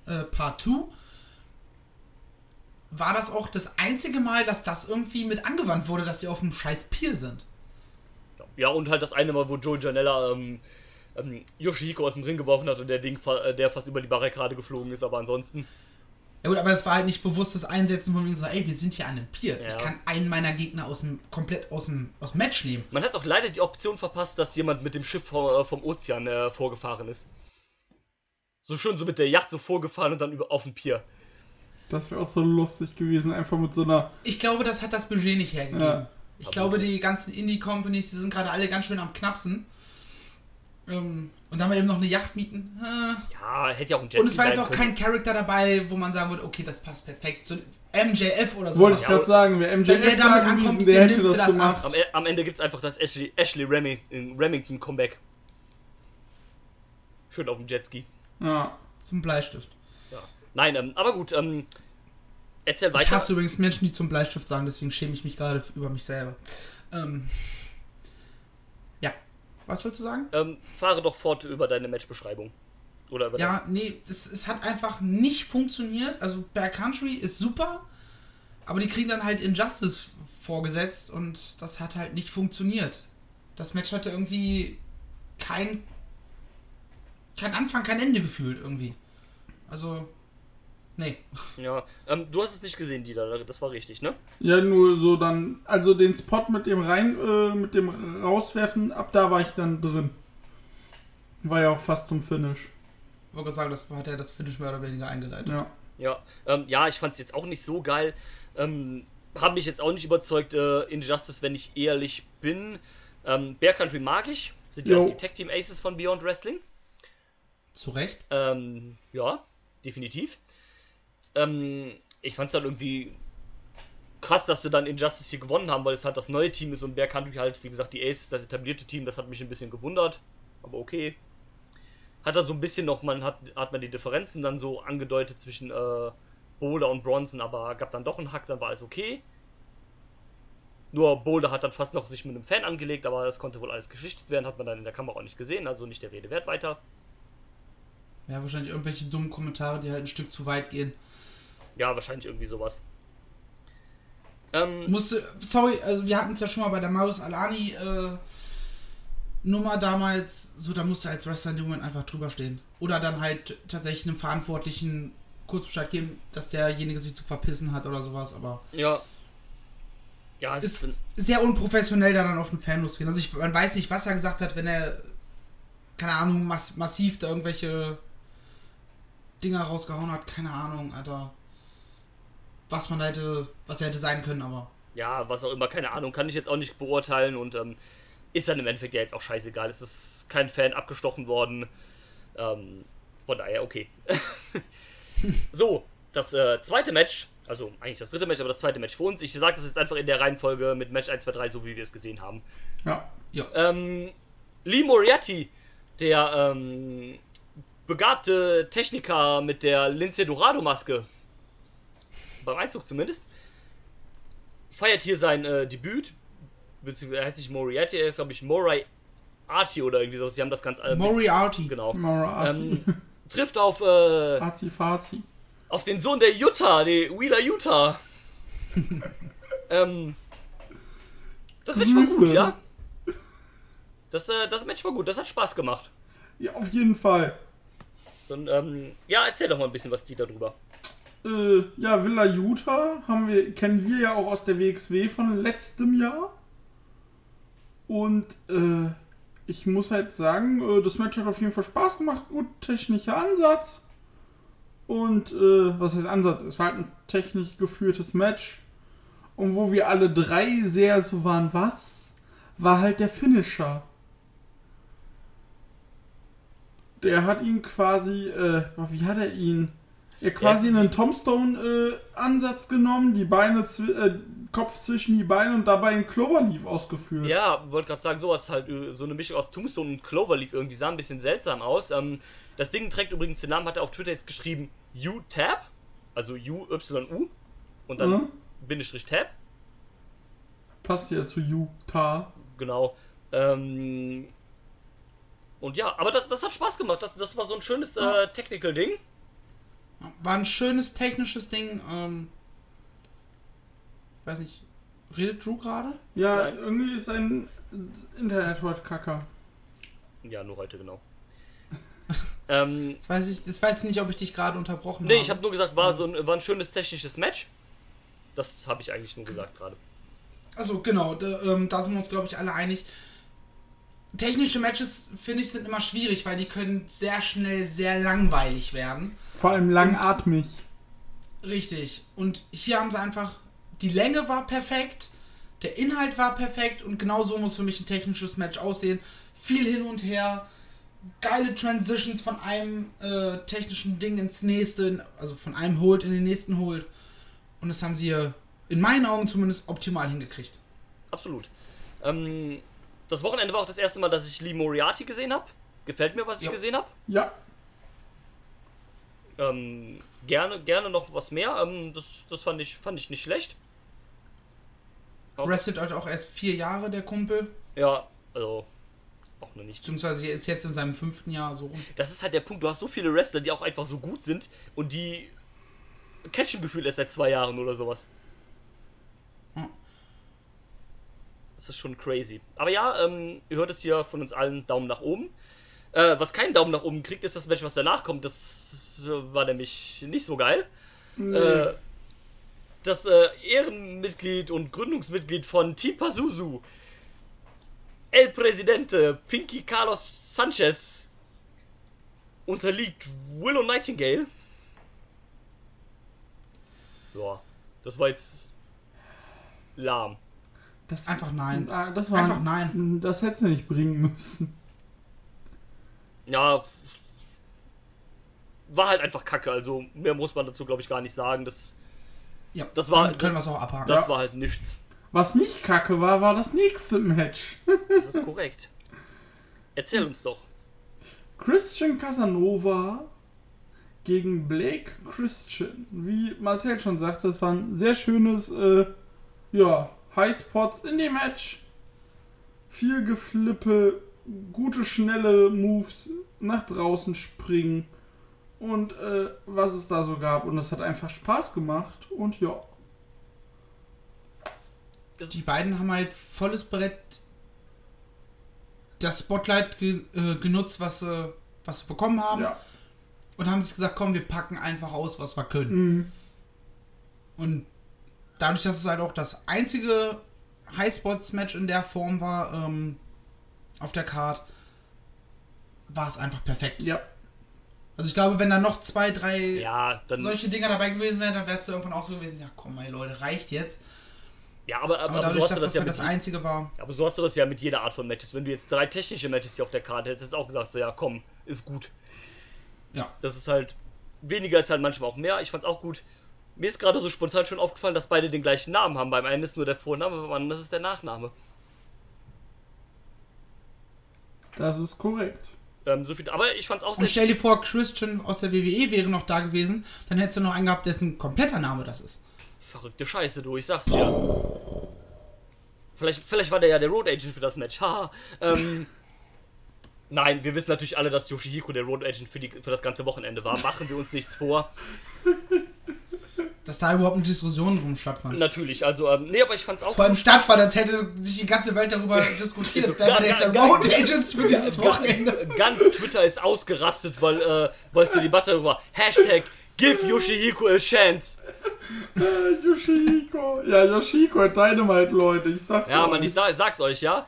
äh, Part 2. War das auch das einzige Mal, dass das irgendwie mit angewandt wurde, dass sie auf dem scheiß Pier sind. Ja, und halt das eine Mal, wo Joe Janella ähm, ähm, Yoshihiko aus dem Ring geworfen hat und der Ding, äh, der fast über die Barrikade geflogen ist, aber ansonsten. Ja gut, aber das war halt nicht bewusstes Einsetzen von mir so, ey, wir sind hier an einem Pier. Ja. Ich kann einen meiner Gegner aus dem, komplett aus dem, aus dem Match nehmen. Man hat auch leider die Option verpasst, dass jemand mit dem Schiff vom, äh, vom Ozean äh, vorgefahren ist. So schön so mit der Yacht so vorgefahren und dann über auf dem Pier. Das wäre auch so lustig gewesen, einfach mit so einer. Ich glaube, das hat das Budget nicht hergegeben. Ja. Ich glaube, die ganzen Indie-Companies, die sind gerade alle ganz schön am Knapsen. Ähm, und dann mal eben noch eine Yacht mieten. Äh. Ja, hätte ja auch ein Jetski Und es war jetzt auch können. kein Charakter dabei, wo man sagen würde, okay, das passt perfekt. So ein MJF oder so. Wollte ich gerade sagen, wer MJF Wenn der damit da ankommt, gewesen, der nimmst du das das gemacht. Am, E- am Ende gibt es einfach das Ashley, Ashley Remington, Remington Comeback. Schön auf dem Jetski. Ja. Zum Bleistift. Nein, ähm, aber gut, ähm, Erzähl Ich weiter. hasse übrigens Menschen, die zum Bleistift sagen, deswegen schäme ich mich gerade über mich selber. Ähm, ja. Was willst du sagen? Ähm, fahre doch fort über deine Matchbeschreibung. Oder über Ja, nee, es, es hat einfach nicht funktioniert. Also Bear Country ist super, aber die kriegen dann halt Injustice vorgesetzt und das hat halt nicht funktioniert. Das Match hatte irgendwie kein, kein Anfang, kein Ende gefühlt irgendwie. Also, nee. ja. Ähm, du hast es nicht gesehen, Dieter. Das war richtig, ne? Ja, nur so dann, also den Spot mit dem rein, äh, mit dem rauswerfen, ab da war ich dann drin. War ja auch fast zum Finish. Ich wollte gerade sagen, das hat ja das Finish mehr oder weniger eingeleitet. Ja. Ja, ähm, ja, ich fand es jetzt auch nicht so geil. Ähm, haben mich jetzt auch nicht überzeugt, äh, Injustice, wenn ich ehrlich bin. Ähm, Bear Country mag ich. Sind ja auch die Tag Team Aces von Beyond Wrestling. Zu Recht. Ähm, ja, definitiv. Ähm, ich fand es halt irgendwie krass, dass sie dann Injustice hier gewonnen haben, weil es halt das neue Team ist und Country halt, wie gesagt, die Aces, das etablierte Team, das hat mich ein bisschen gewundert. Aber okay. Hat da so ein bisschen noch, man hat, hat man die Differenzen dann so angedeutet zwischen äh, Boulder und Bronson, aber gab dann doch einen Hack, dann war alles okay. Nur Boulder hat dann fast noch sich mit einem Fan angelegt, aber das konnte wohl alles geschichtet werden, hat man dann in der Kamera auch nicht gesehen, also nicht der Rede wert weiter. Ja, wahrscheinlich irgendwelche dummen Kommentare, die halt ein Stück zu weit gehen. Ja, wahrscheinlich irgendwie sowas. Ähm, Musste, sorry, also wir hatten es ja schon mal bei der Marius Alani äh, Nummer damals, so da musste als Wrestler in dem Moment einfach drüber stehen. Oder dann halt tatsächlich einem Verantwortlichen kurz Bescheid geben, dass derjenige sich zu verpissen hat oder sowas, aber ja. Ja, es ist ist. sehr unprofessionell da dann auf den Fan losgehen. Also ich, man weiß nicht, was er gesagt hat, wenn er, keine Ahnung, mass massiv da irgendwelche Dinger rausgehauen hat, keine Ahnung, Alter. Was man hätte, was er hätte sein können, aber. Ja, was auch immer, keine Ahnung, kann ich jetzt auch nicht beurteilen und ähm, ist dann im Endeffekt ja jetzt auch scheißegal. Es ist kein Fan abgestochen worden. Ähm, von daher, okay. so, das äh, zweite Match, also eigentlich das dritte Match, aber das zweite Match für uns. Ich sage das jetzt einfach in der Reihenfolge mit Match 1, 2, 3, so wie wir es gesehen haben. Ja. Ähm, Lee Moriarty, der ähm, begabte Techniker mit der Lince Dorado Maske, beim Einzug zumindest, feiert hier sein äh, Debüt, beziehungsweise er heißt nicht Moriarty, er ist glaube ich Moriarty oder irgendwie so. Sie haben das ganz äh, Moriarty. genau. Ähm, trifft auf äh, Fazi, Fazi. auf den Sohn der Utah, die Wheeler Utah. ähm, das Match war gut, ja. Das, äh, das Match war gut, das hat Spaß gemacht. Ja, auf jeden Fall. So, ähm, ja, erzähl doch mal ein bisschen was die darüber. Äh, ja, Villa Utah haben wir, kennen wir ja auch aus der WXW von letztem Jahr. Und äh, ich muss halt sagen, äh, das Match hat auf jeden Fall Spaß gemacht. Gut technischer Ansatz. Und äh, was heißt Ansatz? Es war halt ein technisch geführtes Match. Und wo wir alle drei sehr so waren, was? War halt der Finisher. Der hat ihn quasi, äh, wie hat er ihn? Er quasi Ja. einen Tombstone-Ansatz genommen, die Beine, äh, Kopf zwischen die Beine und dabei einen Cloverleaf ausgeführt. Ja, wollte gerade sagen, sowas halt, äh, so eine Mischung aus Tombstone und Cloverleaf irgendwie sah ein bisschen seltsam aus. Ähm, das Ding trägt übrigens den Namen, hat er auf Twitter jetzt geschrieben, U-Tab, also U-Y-U und dann Mhm. Bindestrich Tab, Passt ja zu Utah. genau. Ähm, und ja, aber das, das hat Spaß gemacht. Das, das war so ein schönes äh, Technical-Ding. War ein schönes technisches Ding. Ähm, weiß nicht, redet Drew gerade? Ja, Nein. irgendwie ist sein Internet heute kacker. Ja, nur heute, genau. ähm, Jetzt weiß ich, jetzt weiß ich nicht, ob ich dich gerade unterbrochen nee, habe. ich habe nur gesagt, war so ein, war ein schönes technisches Match. Das habe ich eigentlich nur gesagt gerade. Also genau, da, ähm, da sind wir uns, glaube ich, alle einig. Technische Matches, finde ich, sind immer schwierig, weil die können sehr schnell sehr langweilig werden. Vor allem langatmig. Richtig. Und hier haben sie einfach, die Länge war perfekt, der Inhalt war perfekt und genau so muss für mich ein technisches Match aussehen. Viel hin und her, geile Transitions von einem äh, technischen Ding ins nächste, also von einem Hold in den nächsten Hold. Und das haben sie hier in meinen Augen zumindest optimal hingekriegt. Absolut. Ähm, das Wochenende war auch das erste Mal, dass ich Lee Moriarty gesehen habe. Gefällt mir, was ich Ja. gesehen habe. Ja, Ähm, gerne, gerne noch was mehr. Ähm, das das fand, ich, fand ich nicht schlecht. Auch- Wrestelt halt auch erst vier Jahre, der Kumpel. Ja, also auch noch nicht. Beziehungsweise er ist jetzt in seinem fünften Jahr so rum. Das ist halt der Punkt. Du hast so viele Wrestler, die auch einfach so gut sind und die catchen Gefühl erst seit zwei Jahren oder sowas. Hm. Das ist schon crazy. Aber ja, ähm, ihr hört es hier von uns allen Daumen nach oben. Äh, was keinen Daumen nach oben kriegt, ist das Match, was danach kommt. Das war nämlich nicht so geil. Äh, das äh, Ehrenmitglied und Gründungsmitglied von Team Pazuzu, El Presidente Pinky Carlos Sanchez, unterliegt Willow Nightingale. Ja, das war jetzt lahm. Das, Einfach nein. Ah, Das war, Einfach nein. Das hättest du nicht bringen müssen. Ja, war halt einfach kacke. Also mehr muss man dazu, glaube ich, gar nicht sagen. Das, Ja, Das war- können wir es auch abhaken. das Ja. war halt nichts. Was nicht kacke war, war das nächste Match. Das ist korrekt. Erzähl uns doch. Christian Casanova gegen Blake Christian. Wie Marcel schon sagte, es war ein sehr schönes, äh, ja, Highspots in dem Match. Viel Geflippe, gute, schnelle Moves, nach draußen springen und äh, was es da so gab. Und es hat einfach Spaß gemacht und ja. Die beiden haben halt volles Brett das Spotlight ge äh, genutzt, was sie, was sie bekommen haben. ja. Und haben sich gesagt, komm, wir packen einfach aus, was wir können. Mhm. Und dadurch, dass es halt auch das einzige Highspots-Match in der Form war, ähm, auf der Card, war es einfach perfekt. Ja. Also ich glaube, wenn da noch zwei, drei Ja, dann. solche Dinger dabei gewesen wären, dann wärst du irgendwann auch so gewesen, ja komm mal Leute, reicht jetzt. Ja, aber, aber, Aber dadurch, so hast dass du das das ja halt mit, das einzige war. aber so hast du das ja mit jeder Art von Matches. Wenn du jetzt drei technische Matches hier auf der Karte hättest, hättest du auch gesagt, so ja, komm, ist gut. Ja. Das ist halt. Weniger ist halt manchmal auch mehr. Ich fand's auch gut. Mir ist gerade so spontan schon aufgefallen, dass beide den gleichen Namen haben. Beim einen ist nur der Vorname, beim anderen ist es der Nachname. Das ist korrekt. Ähm, so viel, aber ich fand's auch Und sehr. stell dir vor, Christian aus der WWE wäre noch da gewesen, dann hättest du noch einen gehabt, dessen kompletter Name das ist. Verrückte Scheiße, du, ich sag's dir. Vielleicht, vielleicht war der ja der Road Agent für das Match. Haha. ähm, nein, wir wissen natürlich alle, dass Yoshihiko der Road Agent für, die, für das ganze Wochenende war. Machen wir uns nichts vor. Dass da überhaupt eine Diskussion drum stattfand. Natürlich, also, ähm, nee, aber ich fand's auch Vor allem stattfand, als hätte sich die ganze Welt darüber diskutiert. so, Wer war ga- jetzt der Road ga- Agent für dieses Wochenende? Ganz Twitter ist ausgerastet, weil, äh, weil es die Debatte darüber Hashtag Give Yoshihiko a chance. Äh, Yoshihiko. Ja, Yoshihiko hat Dynamite, Leute. Ich sag's Ja, euch. Mann, ich, sag, ich sag's euch, ja.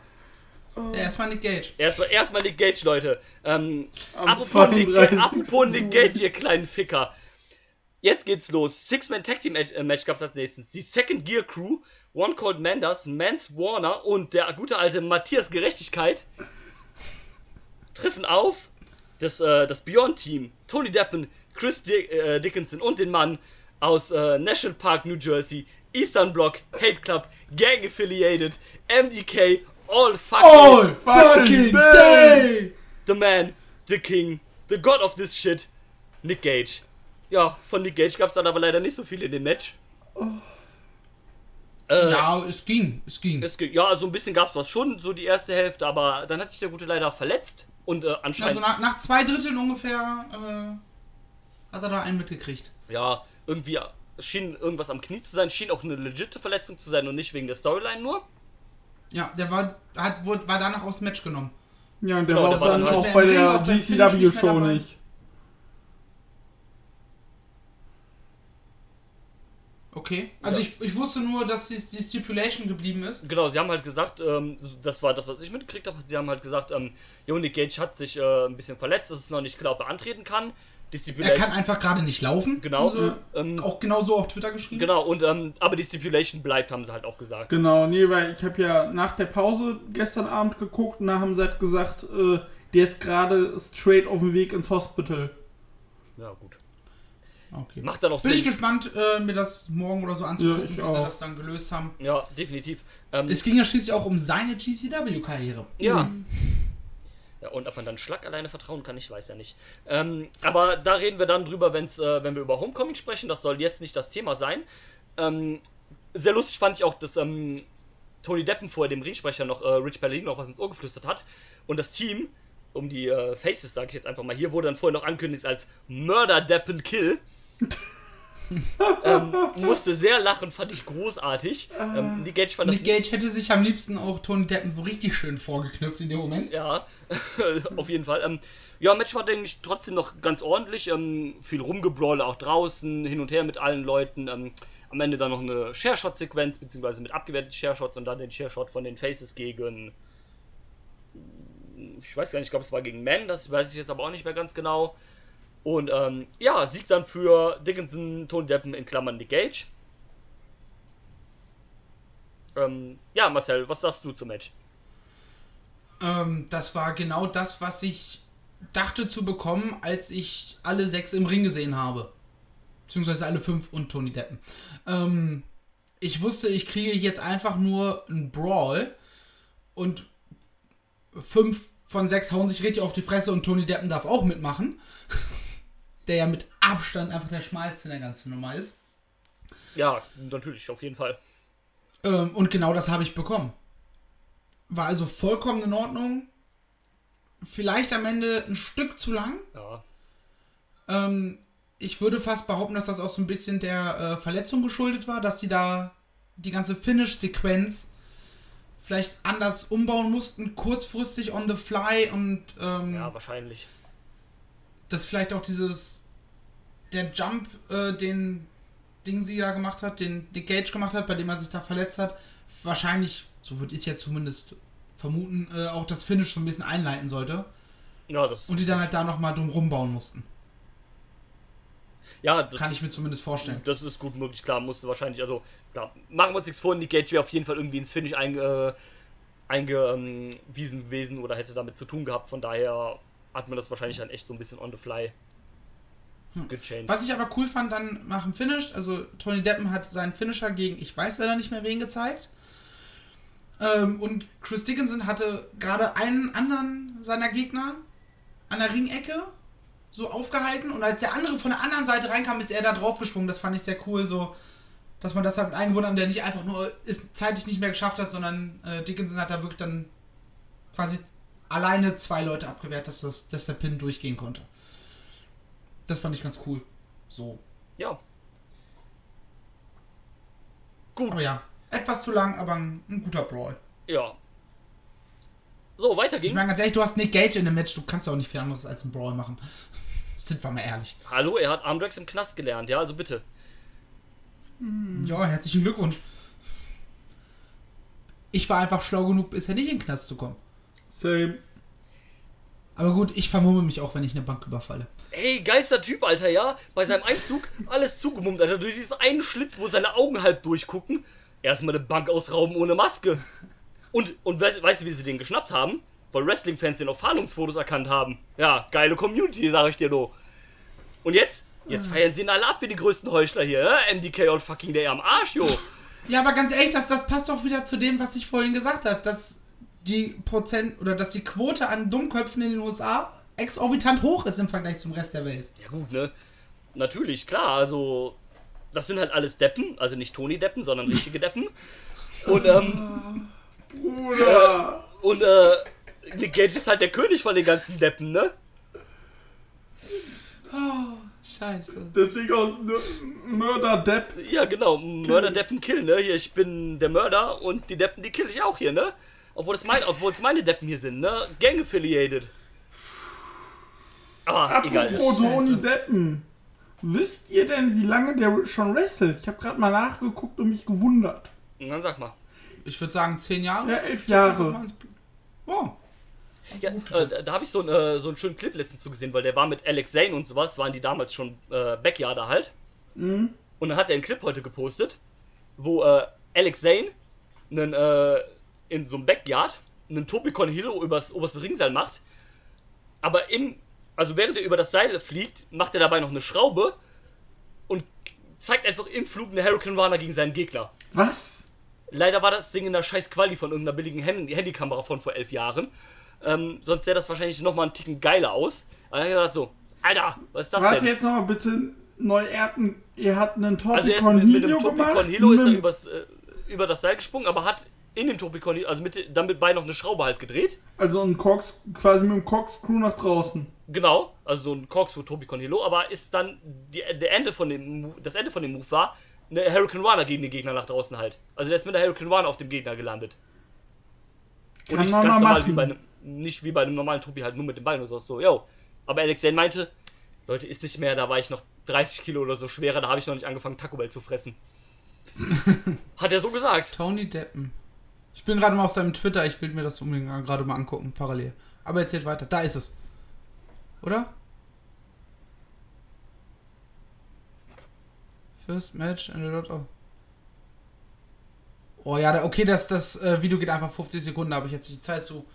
Ja, erstmal Nick Gage. Erstmal erstmal Nick Gage, Leute. Ähm, apropos, Nick, 32. apropos Nick Gage, ihr kleinen Ficker. Jetzt geht's los. Six-Man Tag Team Match, äh, Match gab's als nächstes. Die Second Gear Crew, One Cold Manders, Mans Warner und der gute alte Matthias Gerechtigkeit treffen auf das, äh, das Beyond Team. Tony Deppen, Chris Di äh, Dickinson und den Mann aus äh, National Park, New Jersey, Eastern Block, Hate Club, Gang Affiliated, MDK, All fucking All fucking day! The Man, The King, The God of this shit, Nick Gage. Ja, von Nick Gage gab es dann aber leider nicht so viel in dem Match. Äh, Ja, es ging, es ging. es, ge- ja, so ein bisschen gab es was schon, so die erste Hälfte, aber dann hat sich der Gute leider verletzt und äh, Also anscheinend, nach, nach zwei Dritteln ungefähr äh, hat er da einen mitgekriegt. ja, irgendwie schien irgendwas am Knie zu sein, schien auch eine legitime Verletzung zu sein und nicht wegen der Storyline nur. Ja, der war, hat, wurde, war danach aus dem Match genommen. Ja, und der Genau, war der auch war dann dann auch halt bei der auch GCW-Show dabei. nicht. Okay. Also Ja. ich, ich wusste nur, dass die, die Stipulation geblieben ist. Genau, sie haben halt gesagt, ähm, das war das, was ich mitgekriegt habe, sie haben halt gesagt, ähm, jo, Nick Gage hat sich äh, ein bisschen verletzt, es ist noch nicht klar, ob er antreten kann. Die Er Stipulation, kann einfach gerade nicht laufen. Genau. Also, Ähm, auch genau so auf Twitter geschrieben. Genau, und ähm, aber die Stipulation bleibt, haben sie halt auch gesagt. Genau, nee, weil ich habe ja nach der Pause gestern Abend geguckt und da haben sie halt gesagt, äh, der ist gerade straight auf dem Weg ins Hospital. Ja, gut. Okay. Macht dann auch Bin ich Sinn. gespannt, äh, mir das morgen oder so anzugucken, Ja, ich sie auch. das dann gelöst haben. Ja, definitiv. Ähm, Es ging ja schließlich auch um seine GCW-Karriere. ja. Ja, und ob man dann Schlag alleine vertrauen kann, ich weiß ja nicht. Ähm, aber da reden wir dann drüber, wenn's, äh, wenn wir über Homecoming sprechen. Das soll jetzt nicht das Thema sein. Ähm, sehr lustig fand ich auch, dass ähm, Tony Deppen vorher dem Ringsprecher noch äh, Rich Pellegrino noch was ins Ohr geflüstert hat. Und das Team, um die äh, Faces, sage ich jetzt einfach mal hier, wurde dann vorher noch angekündigt als Murder Deppen Kill. Ähm, musste sehr lachen, fand ich großartig. Ähm, Nick Gage fand das Nick Gage hätte sich am liebsten auch Tony Deppen so richtig schön vorgeknüpft in dem Moment. Ja, auf jeden Fall. Ähm, ja, Match war, denke ich, trotzdem noch ganz ordentlich. Ähm, viel rumgebrawle auch draußen, hin und her mit allen Leuten. Ähm, am Ende dann noch eine Share-Shot-Sequenz, beziehungsweise mit abgewerteten Share-Shots und dann den Share-Shot von den Faces gegen. Ich weiß gar nicht, ich glaube, es war gegen Man, das weiß ich jetzt aber auch nicht mehr ganz genau. Und ähm, ja, Sieg dann für Dickinson, Tony Deppen in Klammern Nick Gage. Ähm, ja, Marcel, was sagst du zum Match? Ähm, das war genau das, was ich dachte zu bekommen, als ich alle sechs im Ring gesehen habe. Beziehungsweise alle fünf und Tony Deppen. Ähm, ich wusste, ich kriege jetzt einfach nur einen Brawl und fünf von sechs hauen sich richtig auf die Fresse und Tony Deppen darf auch mitmachen. Der ja mit Abstand einfach der schmalste in der ganzen Nummer ist. Ja, natürlich, auf jeden Fall. Ähm, und genau das habe ich bekommen. War also vollkommen in Ordnung. Vielleicht am Ende ein Stück zu lang. Ja. Ähm, ich würde fast behaupten, dass das auch so ein bisschen der äh, Verletzung geschuldet war, dass sie da die ganze Finish-Sequenz vielleicht anders umbauen mussten, kurzfristig on the fly und ähm, Ja, wahrscheinlich. Dass vielleicht auch dieses der Jump, äh, den Ding sie ja gemacht hat, den Nick Gage gemacht hat, bei dem er sich da verletzt hat, wahrscheinlich, so würde ich jetzt zumindest vermuten, äh, auch das Finish so ein bisschen einleiten sollte. Ja, das Und die dann halt da nochmal drum rumbauen mussten. ja, das, Kann ich mir zumindest vorstellen. das ist gut möglich, klar, musste wahrscheinlich, also, klar, machen wir uns nichts vor, Nick Gage wäre auf jeden Fall irgendwie ins Finish einge, eingewiesen gewesen oder hätte damit zu tun gehabt, von daher hat man das wahrscheinlich dann echt so ein bisschen on the fly gechanged. Was ich aber cool fand dann nach dem Finish, also Tony Deppen hat seinen Finisher gegen, ich weiß leider nicht mehr wen gezeigt. Ähm, und Chris Dickinson hatte gerade einen anderen seiner Gegner an der Ringecke so aufgehalten und als der andere von der anderen Seite reinkam, ist er da draufgesprungen. Das fand ich sehr cool, so dass man das halt eingebunden hat, der nicht einfach nur es zeitlich nicht mehr geschafft hat, sondern äh, Dickinson hat da wirklich dann quasi alleine zwei Leute abgewehrt, dass, das, dass der Pin durchgehen konnte. Das fand ich ganz cool. So. Ja. Gut, Aber ja, etwas zu lang, aber ein, ein guter Brawl. ja. So, weiter Ich ging. meine ganz ehrlich, du hast Nick Gage in dem Match, du kannst auch nicht viel anderes als einen Brawl machen. Sind wir mal ehrlich. Hallo, er hat Armdrags im Knast gelernt, ja, also bitte. Ja, herzlichen Glückwunsch. Ich war einfach schlau genug, bisher nicht in den Knast zu kommen. Same. Aber gut, ich vermumme mich auch, wenn ich eine Bank überfalle. Ey, geilster Typ, Alter, ja? Bei seinem Einzug alles zugemummt, Alter. Du siehst einen Schlitz, wo seine Augen halb durchgucken. Erstmal eine Bank ausrauben ohne Maske. Und, und we weißt du, wie sie den geschnappt haben? Weil Wrestling-Fans den auf Fahndungsfotos erkannt haben. Ja, geile Community, sag ich dir nur. Und jetzt? Jetzt feiern sie ihn alle ab wie die größten Heuchler hier, ne? MDK und fucking der am Arsch, jo. Ja, aber ganz ehrlich, das, das passt doch wieder zu dem, was ich vorhin gesagt habe, dass die Prozent oder dass die Quote an Dummköpfen in den USA exorbitant hoch ist im Vergleich zum Rest der Welt. Ja gut, ne? Natürlich, klar, also das sind halt alles Deppen, also nicht Tony Deppen, sondern richtige Deppen. Und ähm, Bruder! und äh, Nick Gage ist halt der König von den ganzen Deppen, ne? Oh, scheiße. Deswegen auch ne- Mörder Depp. Ja, genau, Mörder Deppen kill, ne? Hier, ich bin der Mörder und die Deppen, die kill ich auch hier, ne? Obwohl es mein, obwohl es meine Deppen hier sind, ne? Gang affiliated. Ah, egal. Apropos Tony Deppen. Wisst ihr denn, wie lange der schon wrestelt? Ich habe gerade mal nachgeguckt und mich gewundert. Und dann sag mal. Ich würde sagen, zehn Jahre. Ja, elf Jahre. Oh, Ja, äh, da, da habe ich so, einen, äh, so einen schönen Clip letztens zu gesehen, weil der war mit Alex Zane und sowas, waren die damals schon äh, Backyarder halt. Und dann hat er einen Clip heute gepostet, wo äh, Alex Zane einen, äh, in so einem Backyard einen Topicon Hilo übers oberste Ringseil macht. Aber im, also während er über das Seil fliegt, macht er dabei noch eine Schraube und zeigt einfach im Flug eine Hurricane Runner gegen seinen Gegner. Was? Leider war das Ding in der scheiß Quali von irgendeiner billigen Handy Handykamera von vor elf Jahren. Ähm, sonst sähe das wahrscheinlich nochmal einen Ticken geiler aus. Aber dann hat er gesagt so, Alter, was ist das Warte denn? jetzt nochmal bitte neu. Er hat, einen, er hat einen Topi Also er ist mit, mit Hilo dem Topi gemacht. con Hilo ist er übers, äh, über das Seil gesprungen, aber hat in dem Topi con Hilo, also mit, dann mit bei noch eine Schraube halt gedreht. Also ein Cox, quasi mit dem Corkscrew nach draußen. Genau, also so ein Corkscrew Tobi con Hilo, aber ist dann die, der Ende von dem, das Ende von dem Move war eine Hurricane Runner gegen den Gegner nach draußen halt. Also der ist mit der Hurricane Runner auf dem Gegner gelandet. Und Kann nicht man ganz mal normal wie machen. bei einem, nicht wie bei einem normalen Tobi halt nur mit dem Bein oder so. so yo. Aber Alex Zane meinte, Leute, ist nicht mehr, da war ich noch 30 Kilo oder so schwerer, da habe ich noch nicht angefangen Taco Bell zu fressen. Hat er so gesagt. Tony Deppen. Ich bin gerade mal auf seinem Twitter, ich will mir das unbedingt gerade mal angucken, parallel. Aber erzählt weiter. Da ist es. Oder? First Match and a lot of. Oh ja, okay, das, das äh, Video geht einfach 50 Sekunden, da habe ich jetzt nicht die Zeit zu.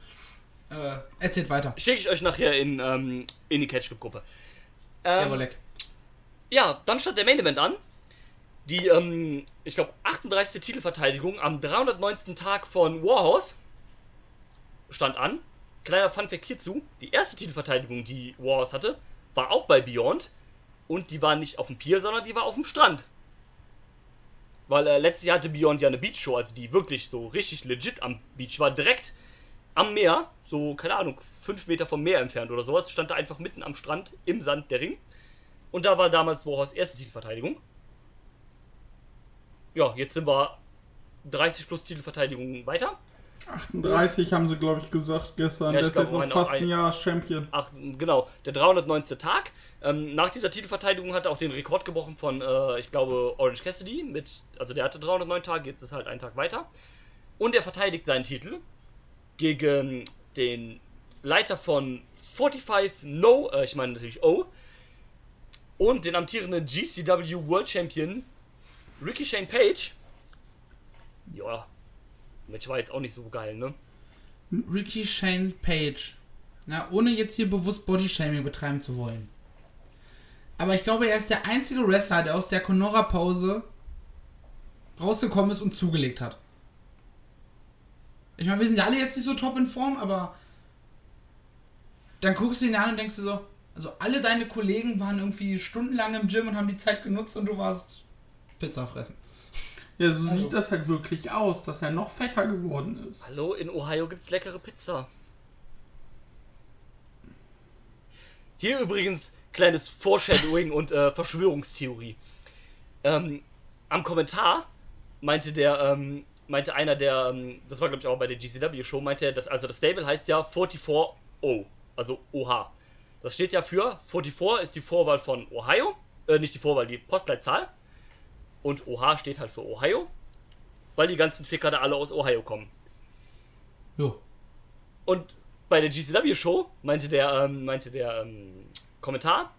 Äh, erzählt weiter. Schicke ich euch nachher in, ähm, in die Catch-Gruppe. Ähm. Ja, dann stand der Main Event an. Die, ähm, ich glaube, 38. Titelverteidigung am 319. Tag von Warhorse stand an. Kleiner Funfact hierzu: Die erste Titelverteidigung, die Warhorse hatte, war auch bei Beyond. Und die war nicht auf dem Pier, sondern die war auf dem Strand. Weil äh, letztes Jahr hatte Beyond ja eine Beachshow, also die wirklich so richtig legit am Beach war, direkt am Meer, so, keine Ahnung, 5 Meter vom Meer entfernt oder sowas, stand da einfach mitten am Strand im Sand der Ring. Und da war damals Warhorse erste Titelverteidigung. Ja, jetzt sind wir 30 plus Titelverteidigungen weiter. 38 haben sie, glaube ich, gesagt gestern. Ja, der ist jetzt auch fast ein- Jahr Champion. Ach, genau, der 319. Tag. Ähm, nach dieser Titelverteidigung hat er auch den Rekord gebrochen von, äh, ich glaube, Orange Cassidy. Mit, also der hatte 309 Tage, jetzt ist halt ein Tag weiter. Und er verteidigt seinen Titel gegen den Leiter von 45 No, äh, ich meine natürlich O. Und den amtierenden GCW World Champion Ricky Shane Page. Ja, Match war jetzt auch nicht so geil, ne? Ricky Shane Page. Na, ohne jetzt hier bewusst Bodyshaming betreiben zu wollen. Aber ich glaube, er ist der einzige Wrestler, der aus der Conora-Pause rausgekommen ist und zugelegt hat. Ich meine, wir sind ja alle jetzt nicht so top in Form, aber dann guckst du ihn an und denkst du so, also alle deine Kollegen waren irgendwie stundenlang im Gym und haben die Zeit genutzt und du warst Pizza fressen. Ja, so Also- sieht das halt wirklich aus, dass er noch fetter geworden ist. Hallo, in Ohio gibt's leckere Pizza. Hier übrigens kleines Foreshadowing und äh, Verschwörungstheorie. Ähm, am Kommentar meinte der, ähm, meinte einer der, ähm, das war glaube ich auch bei der GCW-Show, meinte er, dass, also das Stable heißt ja 44O, also OH. Das steht ja für 44 ist die Vorwahl von Ohio, äh, nicht die Vorwahl, die Postleitzahl. Und OH steht halt für Ohio, weil die ganzen Ficker da alle aus Ohio kommen. Jo. Und bei der GCW-Show meinte der, ähm, meinte der ähm, Kommentar,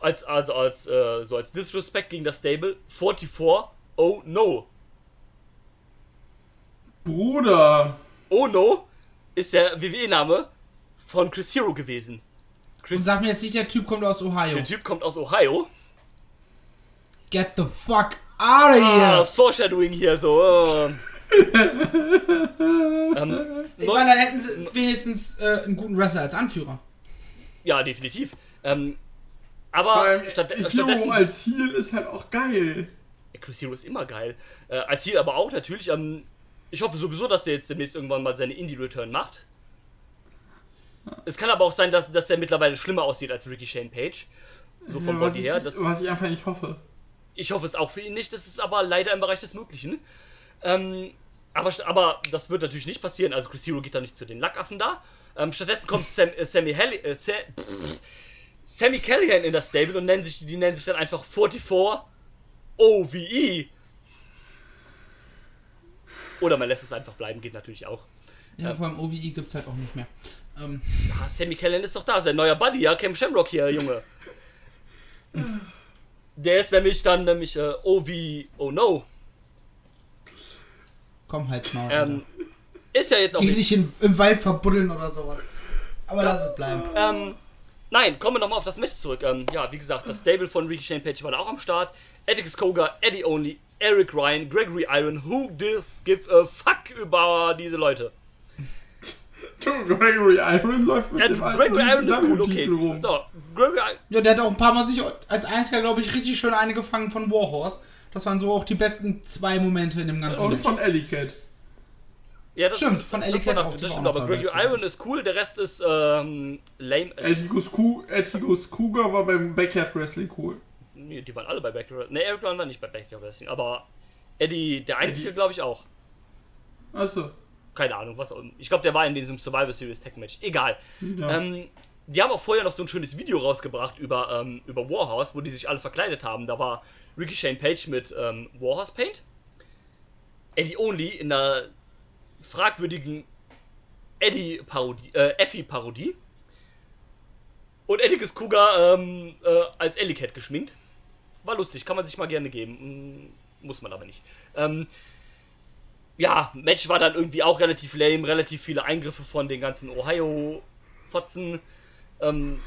als, also als, äh, so als Disrespect gegen das Stable, 44, oh no. Bruder, Oh no ist der WWE-Name von Chris Hero gewesen. Chris, Und sag mir jetzt nicht, der Typ kommt aus Ohio. der Typ kommt aus Ohio. Get the fuck out of Ah, here! Foreshadowing hier so. äh. ähm, Ich meine, dann hätten sie wenigstens äh, einen guten Wrestler als Anführer. ja, definitiv. Ähm, aber statt, Hero stattdessen. als Heel ist halt auch geil. Ja, Chris Hero ist immer geil. Äh, als Ziel aber auch natürlich. Ähm, ich hoffe sowieso, dass der jetzt demnächst irgendwann mal seine Indie-Return macht. Es kann aber auch sein, dass, dass der mittlerweile schlimmer aussieht als Ricky Shane Page. So vom Ja, Body ich, her. Das, was ich einfach nicht hoffe. Ich hoffe es auch für ihn nicht. Das ist aber leider im Bereich des Möglichen. Ähm, aber, aber das wird natürlich nicht passieren. Also Chris Hero geht da nicht zu den Lackaffen da. Ähm, stattdessen kommt Sam, äh, Sammy, Halli, äh, Sa pff, Sammy Callahan in das Stable und nennen sich, die nennen sich dann einfach 44 OVE. Oder man lässt es einfach bleiben, geht natürlich auch. Ja, vor allem OVI gibt's halt auch nicht mehr. Ähm, Ah, Sammy Callahan ist doch da, sein neuer Buddy, ja, Cam Shamrock hier, Junge. Der ist nämlich dann nämlich äh, OV, oh no. komm, halt's mal. Ähm, ist ja jetzt auch Geh nicht. in, im Wald verbuddeln oder sowas. Aber lass es bleiben. Ähm, nein, kommen wir nochmal auf das Match zurück. Ähm, ja, wie gesagt, das Stable von Ricky Shane Page war da auch am Start. Atticus Koga, Eddie Only, Eric Ryan, Gregory Iron. Who does give a fuck über diese Leute? Gregory Iron läuft mit Ja, dem alten Gregory Iron ist cool, okay. Rum. So, Gregory. Ja, der hat auch ein paar Mal sich als einziger, glaube ich, richtig schön eine gefangen von Warhorse. Das waren so auch die besten zwei Momente in dem ganzen Und Match. von Ellie Cat. Ja, das Stimmt, von Ellie das, Cat noch- auch, das war stimmt, aber Gregory. Iron ist cool, der Rest ist ähm, lame. Atticus Cougar war beim Backyard Wrestling cool. Nee, die waren alle bei Backyard Ne, Eric Rowan war nicht bei Backyard Wrestling, aber Eddie, der einzige, glaube ich auch. Achso. Keine Ahnung, was auch immer. Ich glaube, der war in diesem Survivor Series Tech Match. Egal. Ja. Ähm, die haben auch vorher noch so ein schönes Video rausgebracht über, ähm, über Warhouse, wo die sich alle verkleidet haben. Da war Ricky Shane Page mit ähm, Warhouse Paint, Eddie Only in einer fragwürdigen Eddie-Parodie, äh, Effie-Parodie und Eddie Cougar ähm, äh, als Ellie Cat geschminkt. War lustig, kann man sich mal gerne geben. Mm, Muss man aber nicht. Ähm, ja, Match war dann irgendwie auch relativ lame, relativ viele Eingriffe von den ganzen Ohio-Fotzen. Ähm,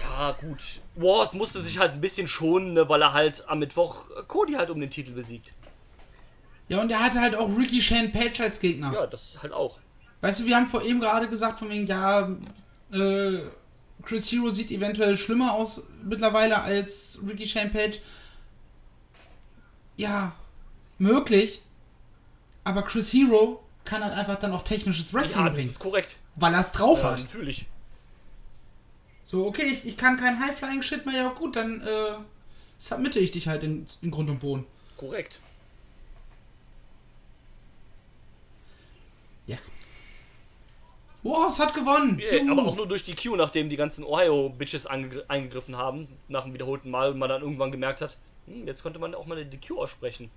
ja, gut. Wars musste sich halt ein bisschen schonen, ne, weil er halt am Mittwoch Cody halt um den Titel besiegt. Ja, und er hatte halt auch Ricky Shane Page als Gegner. Ja, das halt auch. Weißt du, wir haben vor eben gerade gesagt, von wegen, ja, äh, Chris Hero sieht eventuell schlimmer aus mittlerweile als Ricky Shane Page. Ja, möglich. Aber Chris Hero kann halt einfach dann auch technisches Wrestling Ja, das bringen, ist korrekt. weil er es drauf Ja, hat. natürlich. So, okay, ich, ich kann kein High-Flying-Shit mehr, ja gut, dann äh, submitte ich dich halt in, in Grund und Boden. Korrekt. Ja. Wow, es hat gewonnen. Yeah, Juhu. aber auch nur durch die Q, nachdem die ganzen Ohio-Bitches eingegriffen haben, nach dem wiederholten Mal und man dann irgendwann gemerkt hat, hm, jetzt konnte man auch mal die Q aussprechen.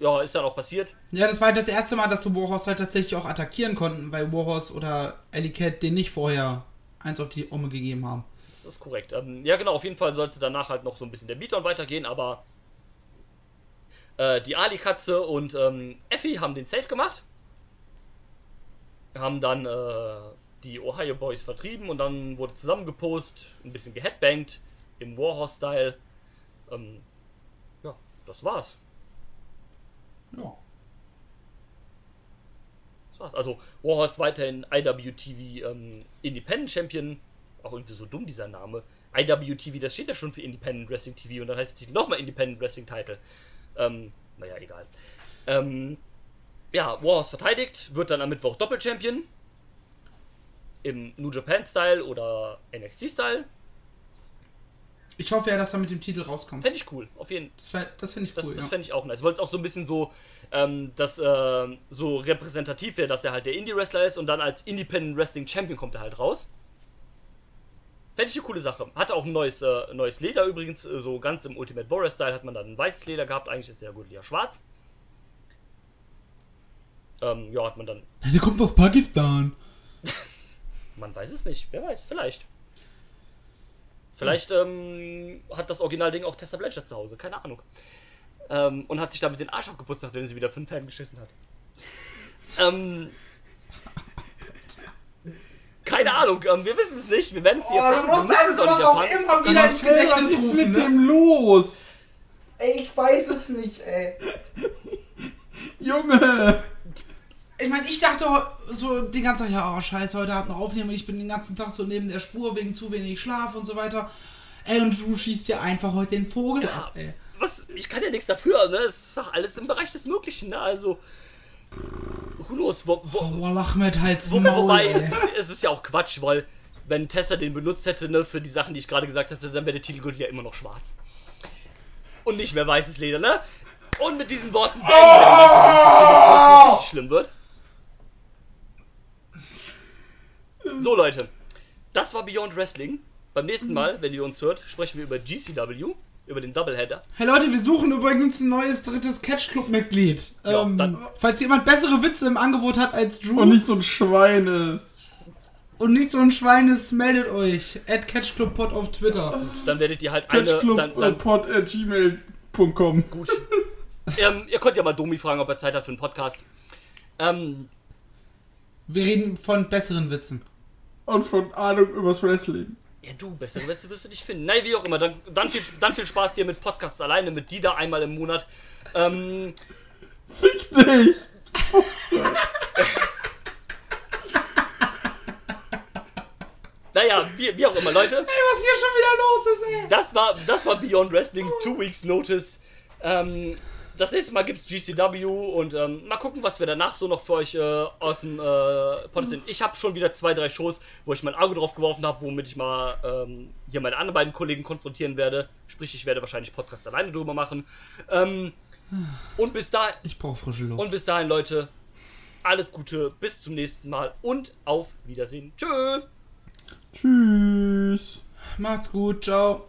Ja, ist dann auch passiert. Ja, das war halt das erste Mal, dass so Warhorse halt tatsächlich auch attackieren konnten, weil Warhorse oder Ellie Cat den nicht vorher eins auf die Omme gegeben haben. Das ist korrekt. Ähm, ja, genau, auf jeden Fall sollte danach halt noch so ein bisschen der Beatdown weitergehen, aber äh, die Ali-Katze und ähm, Effie haben den Safe gemacht. Haben dann äh, die Ohio Boys vertrieben und dann wurde zusammengepost, ein bisschen geheadbangt im Warhorse-Style. Ähm, ja, das war's. Ja. Das war's. Also Warhorse weiterhin IWTV ähm, Independent Champion. Auch irgendwie so dumm dieser Name. IWTV, das steht ja schon für Independent Wrestling TV und dann heißt Titel nochmal Independent Wrestling Title. Ähm, naja, egal. Ähm, ja, Warhorse verteidigt, wird dann am Mittwoch Doppel-Champion. Im New Japan-Style oder NXT-Style. Ich hoffe ja, dass er mit dem Titel rauskommt. Fände ich cool. Auf jeden Fall. Das, das finde ich cool. das ja. fände ich auch nice. Weil es auch so ein bisschen so, ähm, das, äh, so repräsentativ wäre, dass er halt der Indie-Wrestler ist und dann als Independent Wrestling Champion kommt er halt raus. Fände ich eine coole Sache. Hatte auch ein neues, äh, neues Leder übrigens, äh, so ganz im Ultimate Warrior-Style hat man dann ein weißes Leder gehabt. Eigentlich ist er gut ja schwarz. Ähm, ja, hat man dann. Der kommt aus Pakistan. Man weiß es nicht. Wer weiß, vielleicht. Vielleicht ähm, hat das Originalding auch Tessa Blanchard zu Hause, keine Ahnung. Ähm, und hat sich damit den Arsch abgeputzt, nachdem sie wieder fünf Helden geschissen hat. Ähm, keine Ahnung, ähm, wir wissen es nicht, wir werden es hier Oh, du musst einem sowas auch immer wieder ins Gedächtnis Was ist mit rufen. Ne? dem los? Ey, ich weiß es nicht, ey. Junge! Ich meine, ich dachte so den ganzen Tag, ja, oh scheiße, heute Abend noch aufnehmen und ich bin den ganzen Tag so neben der Spur wegen zu wenig Schlaf und so weiter. Ey, und du schießt dir einfach heute den Vogel Ja, ab, ey. was, ich kann ja nichts dafür, ne? Es ist doch alles im Bereich des Möglichen, ne? Also, who knows, wo, wo, Oh, Ahmed, halt's Wo, Maul, wobei, es ist, es ist ja auch Quatsch, weil wenn Tessa den benutzt hätte, ne, für die Sachen, die ich gerade gesagt hatte, dann wäre der Titelgürtel ja immer noch schwarz. Und nicht mehr weißes Leder, ne? Und mit diesen Worten wir den ganzen System, bevor es richtig schlimm wird. So, Leute. Das war Beyond Wrestling. Beim nächsten Mal, wenn ihr uns hört, sprechen wir über GCW, über den Doubleheader. Hey Leute, wir suchen übrigens ein neues drittes Catch-Club-Mitglied. Ja, ähm, dann- falls jemand bessere Witze im Angebot hat als Drew Und nicht so ein Schwein ist. und nicht so ein Schwein ist, meldet euch. At CatchClubPod auf Twitter. Dann werdet ihr halt eine. Dann, dann, Catchclub.gmail.com Gut. ähm, ihr könnt ja mal Domi fragen, ob er Zeit hat für einen Podcast. Ähm, Wir reden von besseren Witzen und von Ahnung übers Wrestling. Ja, du, bessere Weste wirst du nicht finden. Nein, wie auch immer. Dann, dann, viel, dann viel Spaß dir mit Podcasts alleine, mit die da einmal im Monat. Ähm, Fick dich! naja, wie, wie auch immer, Leute. Ey, was hier schon wieder los ist, ey. Das war, das war Beyond Wrestling, Two Weeks Notice. Ähm, das nächste Mal gibt's GCW und ähm, mal gucken, was wir danach so noch für euch äh, aus dem äh, Pod sind. Ich habe schon wieder zwei, drei Shows, wo ich mein Auge drauf geworfen habe, womit ich mal ähm, hier meine anderen beiden Kollegen konfrontieren werde. Sprich, ich werde wahrscheinlich Podcast alleine drüber machen. Ähm, und bis dahin, Ich brauche frische Luft. und bis dahin, Leute, alles Gute, bis zum nächsten Mal und auf Wiedersehen. Tschö! Tschüss. Macht's gut, ciao.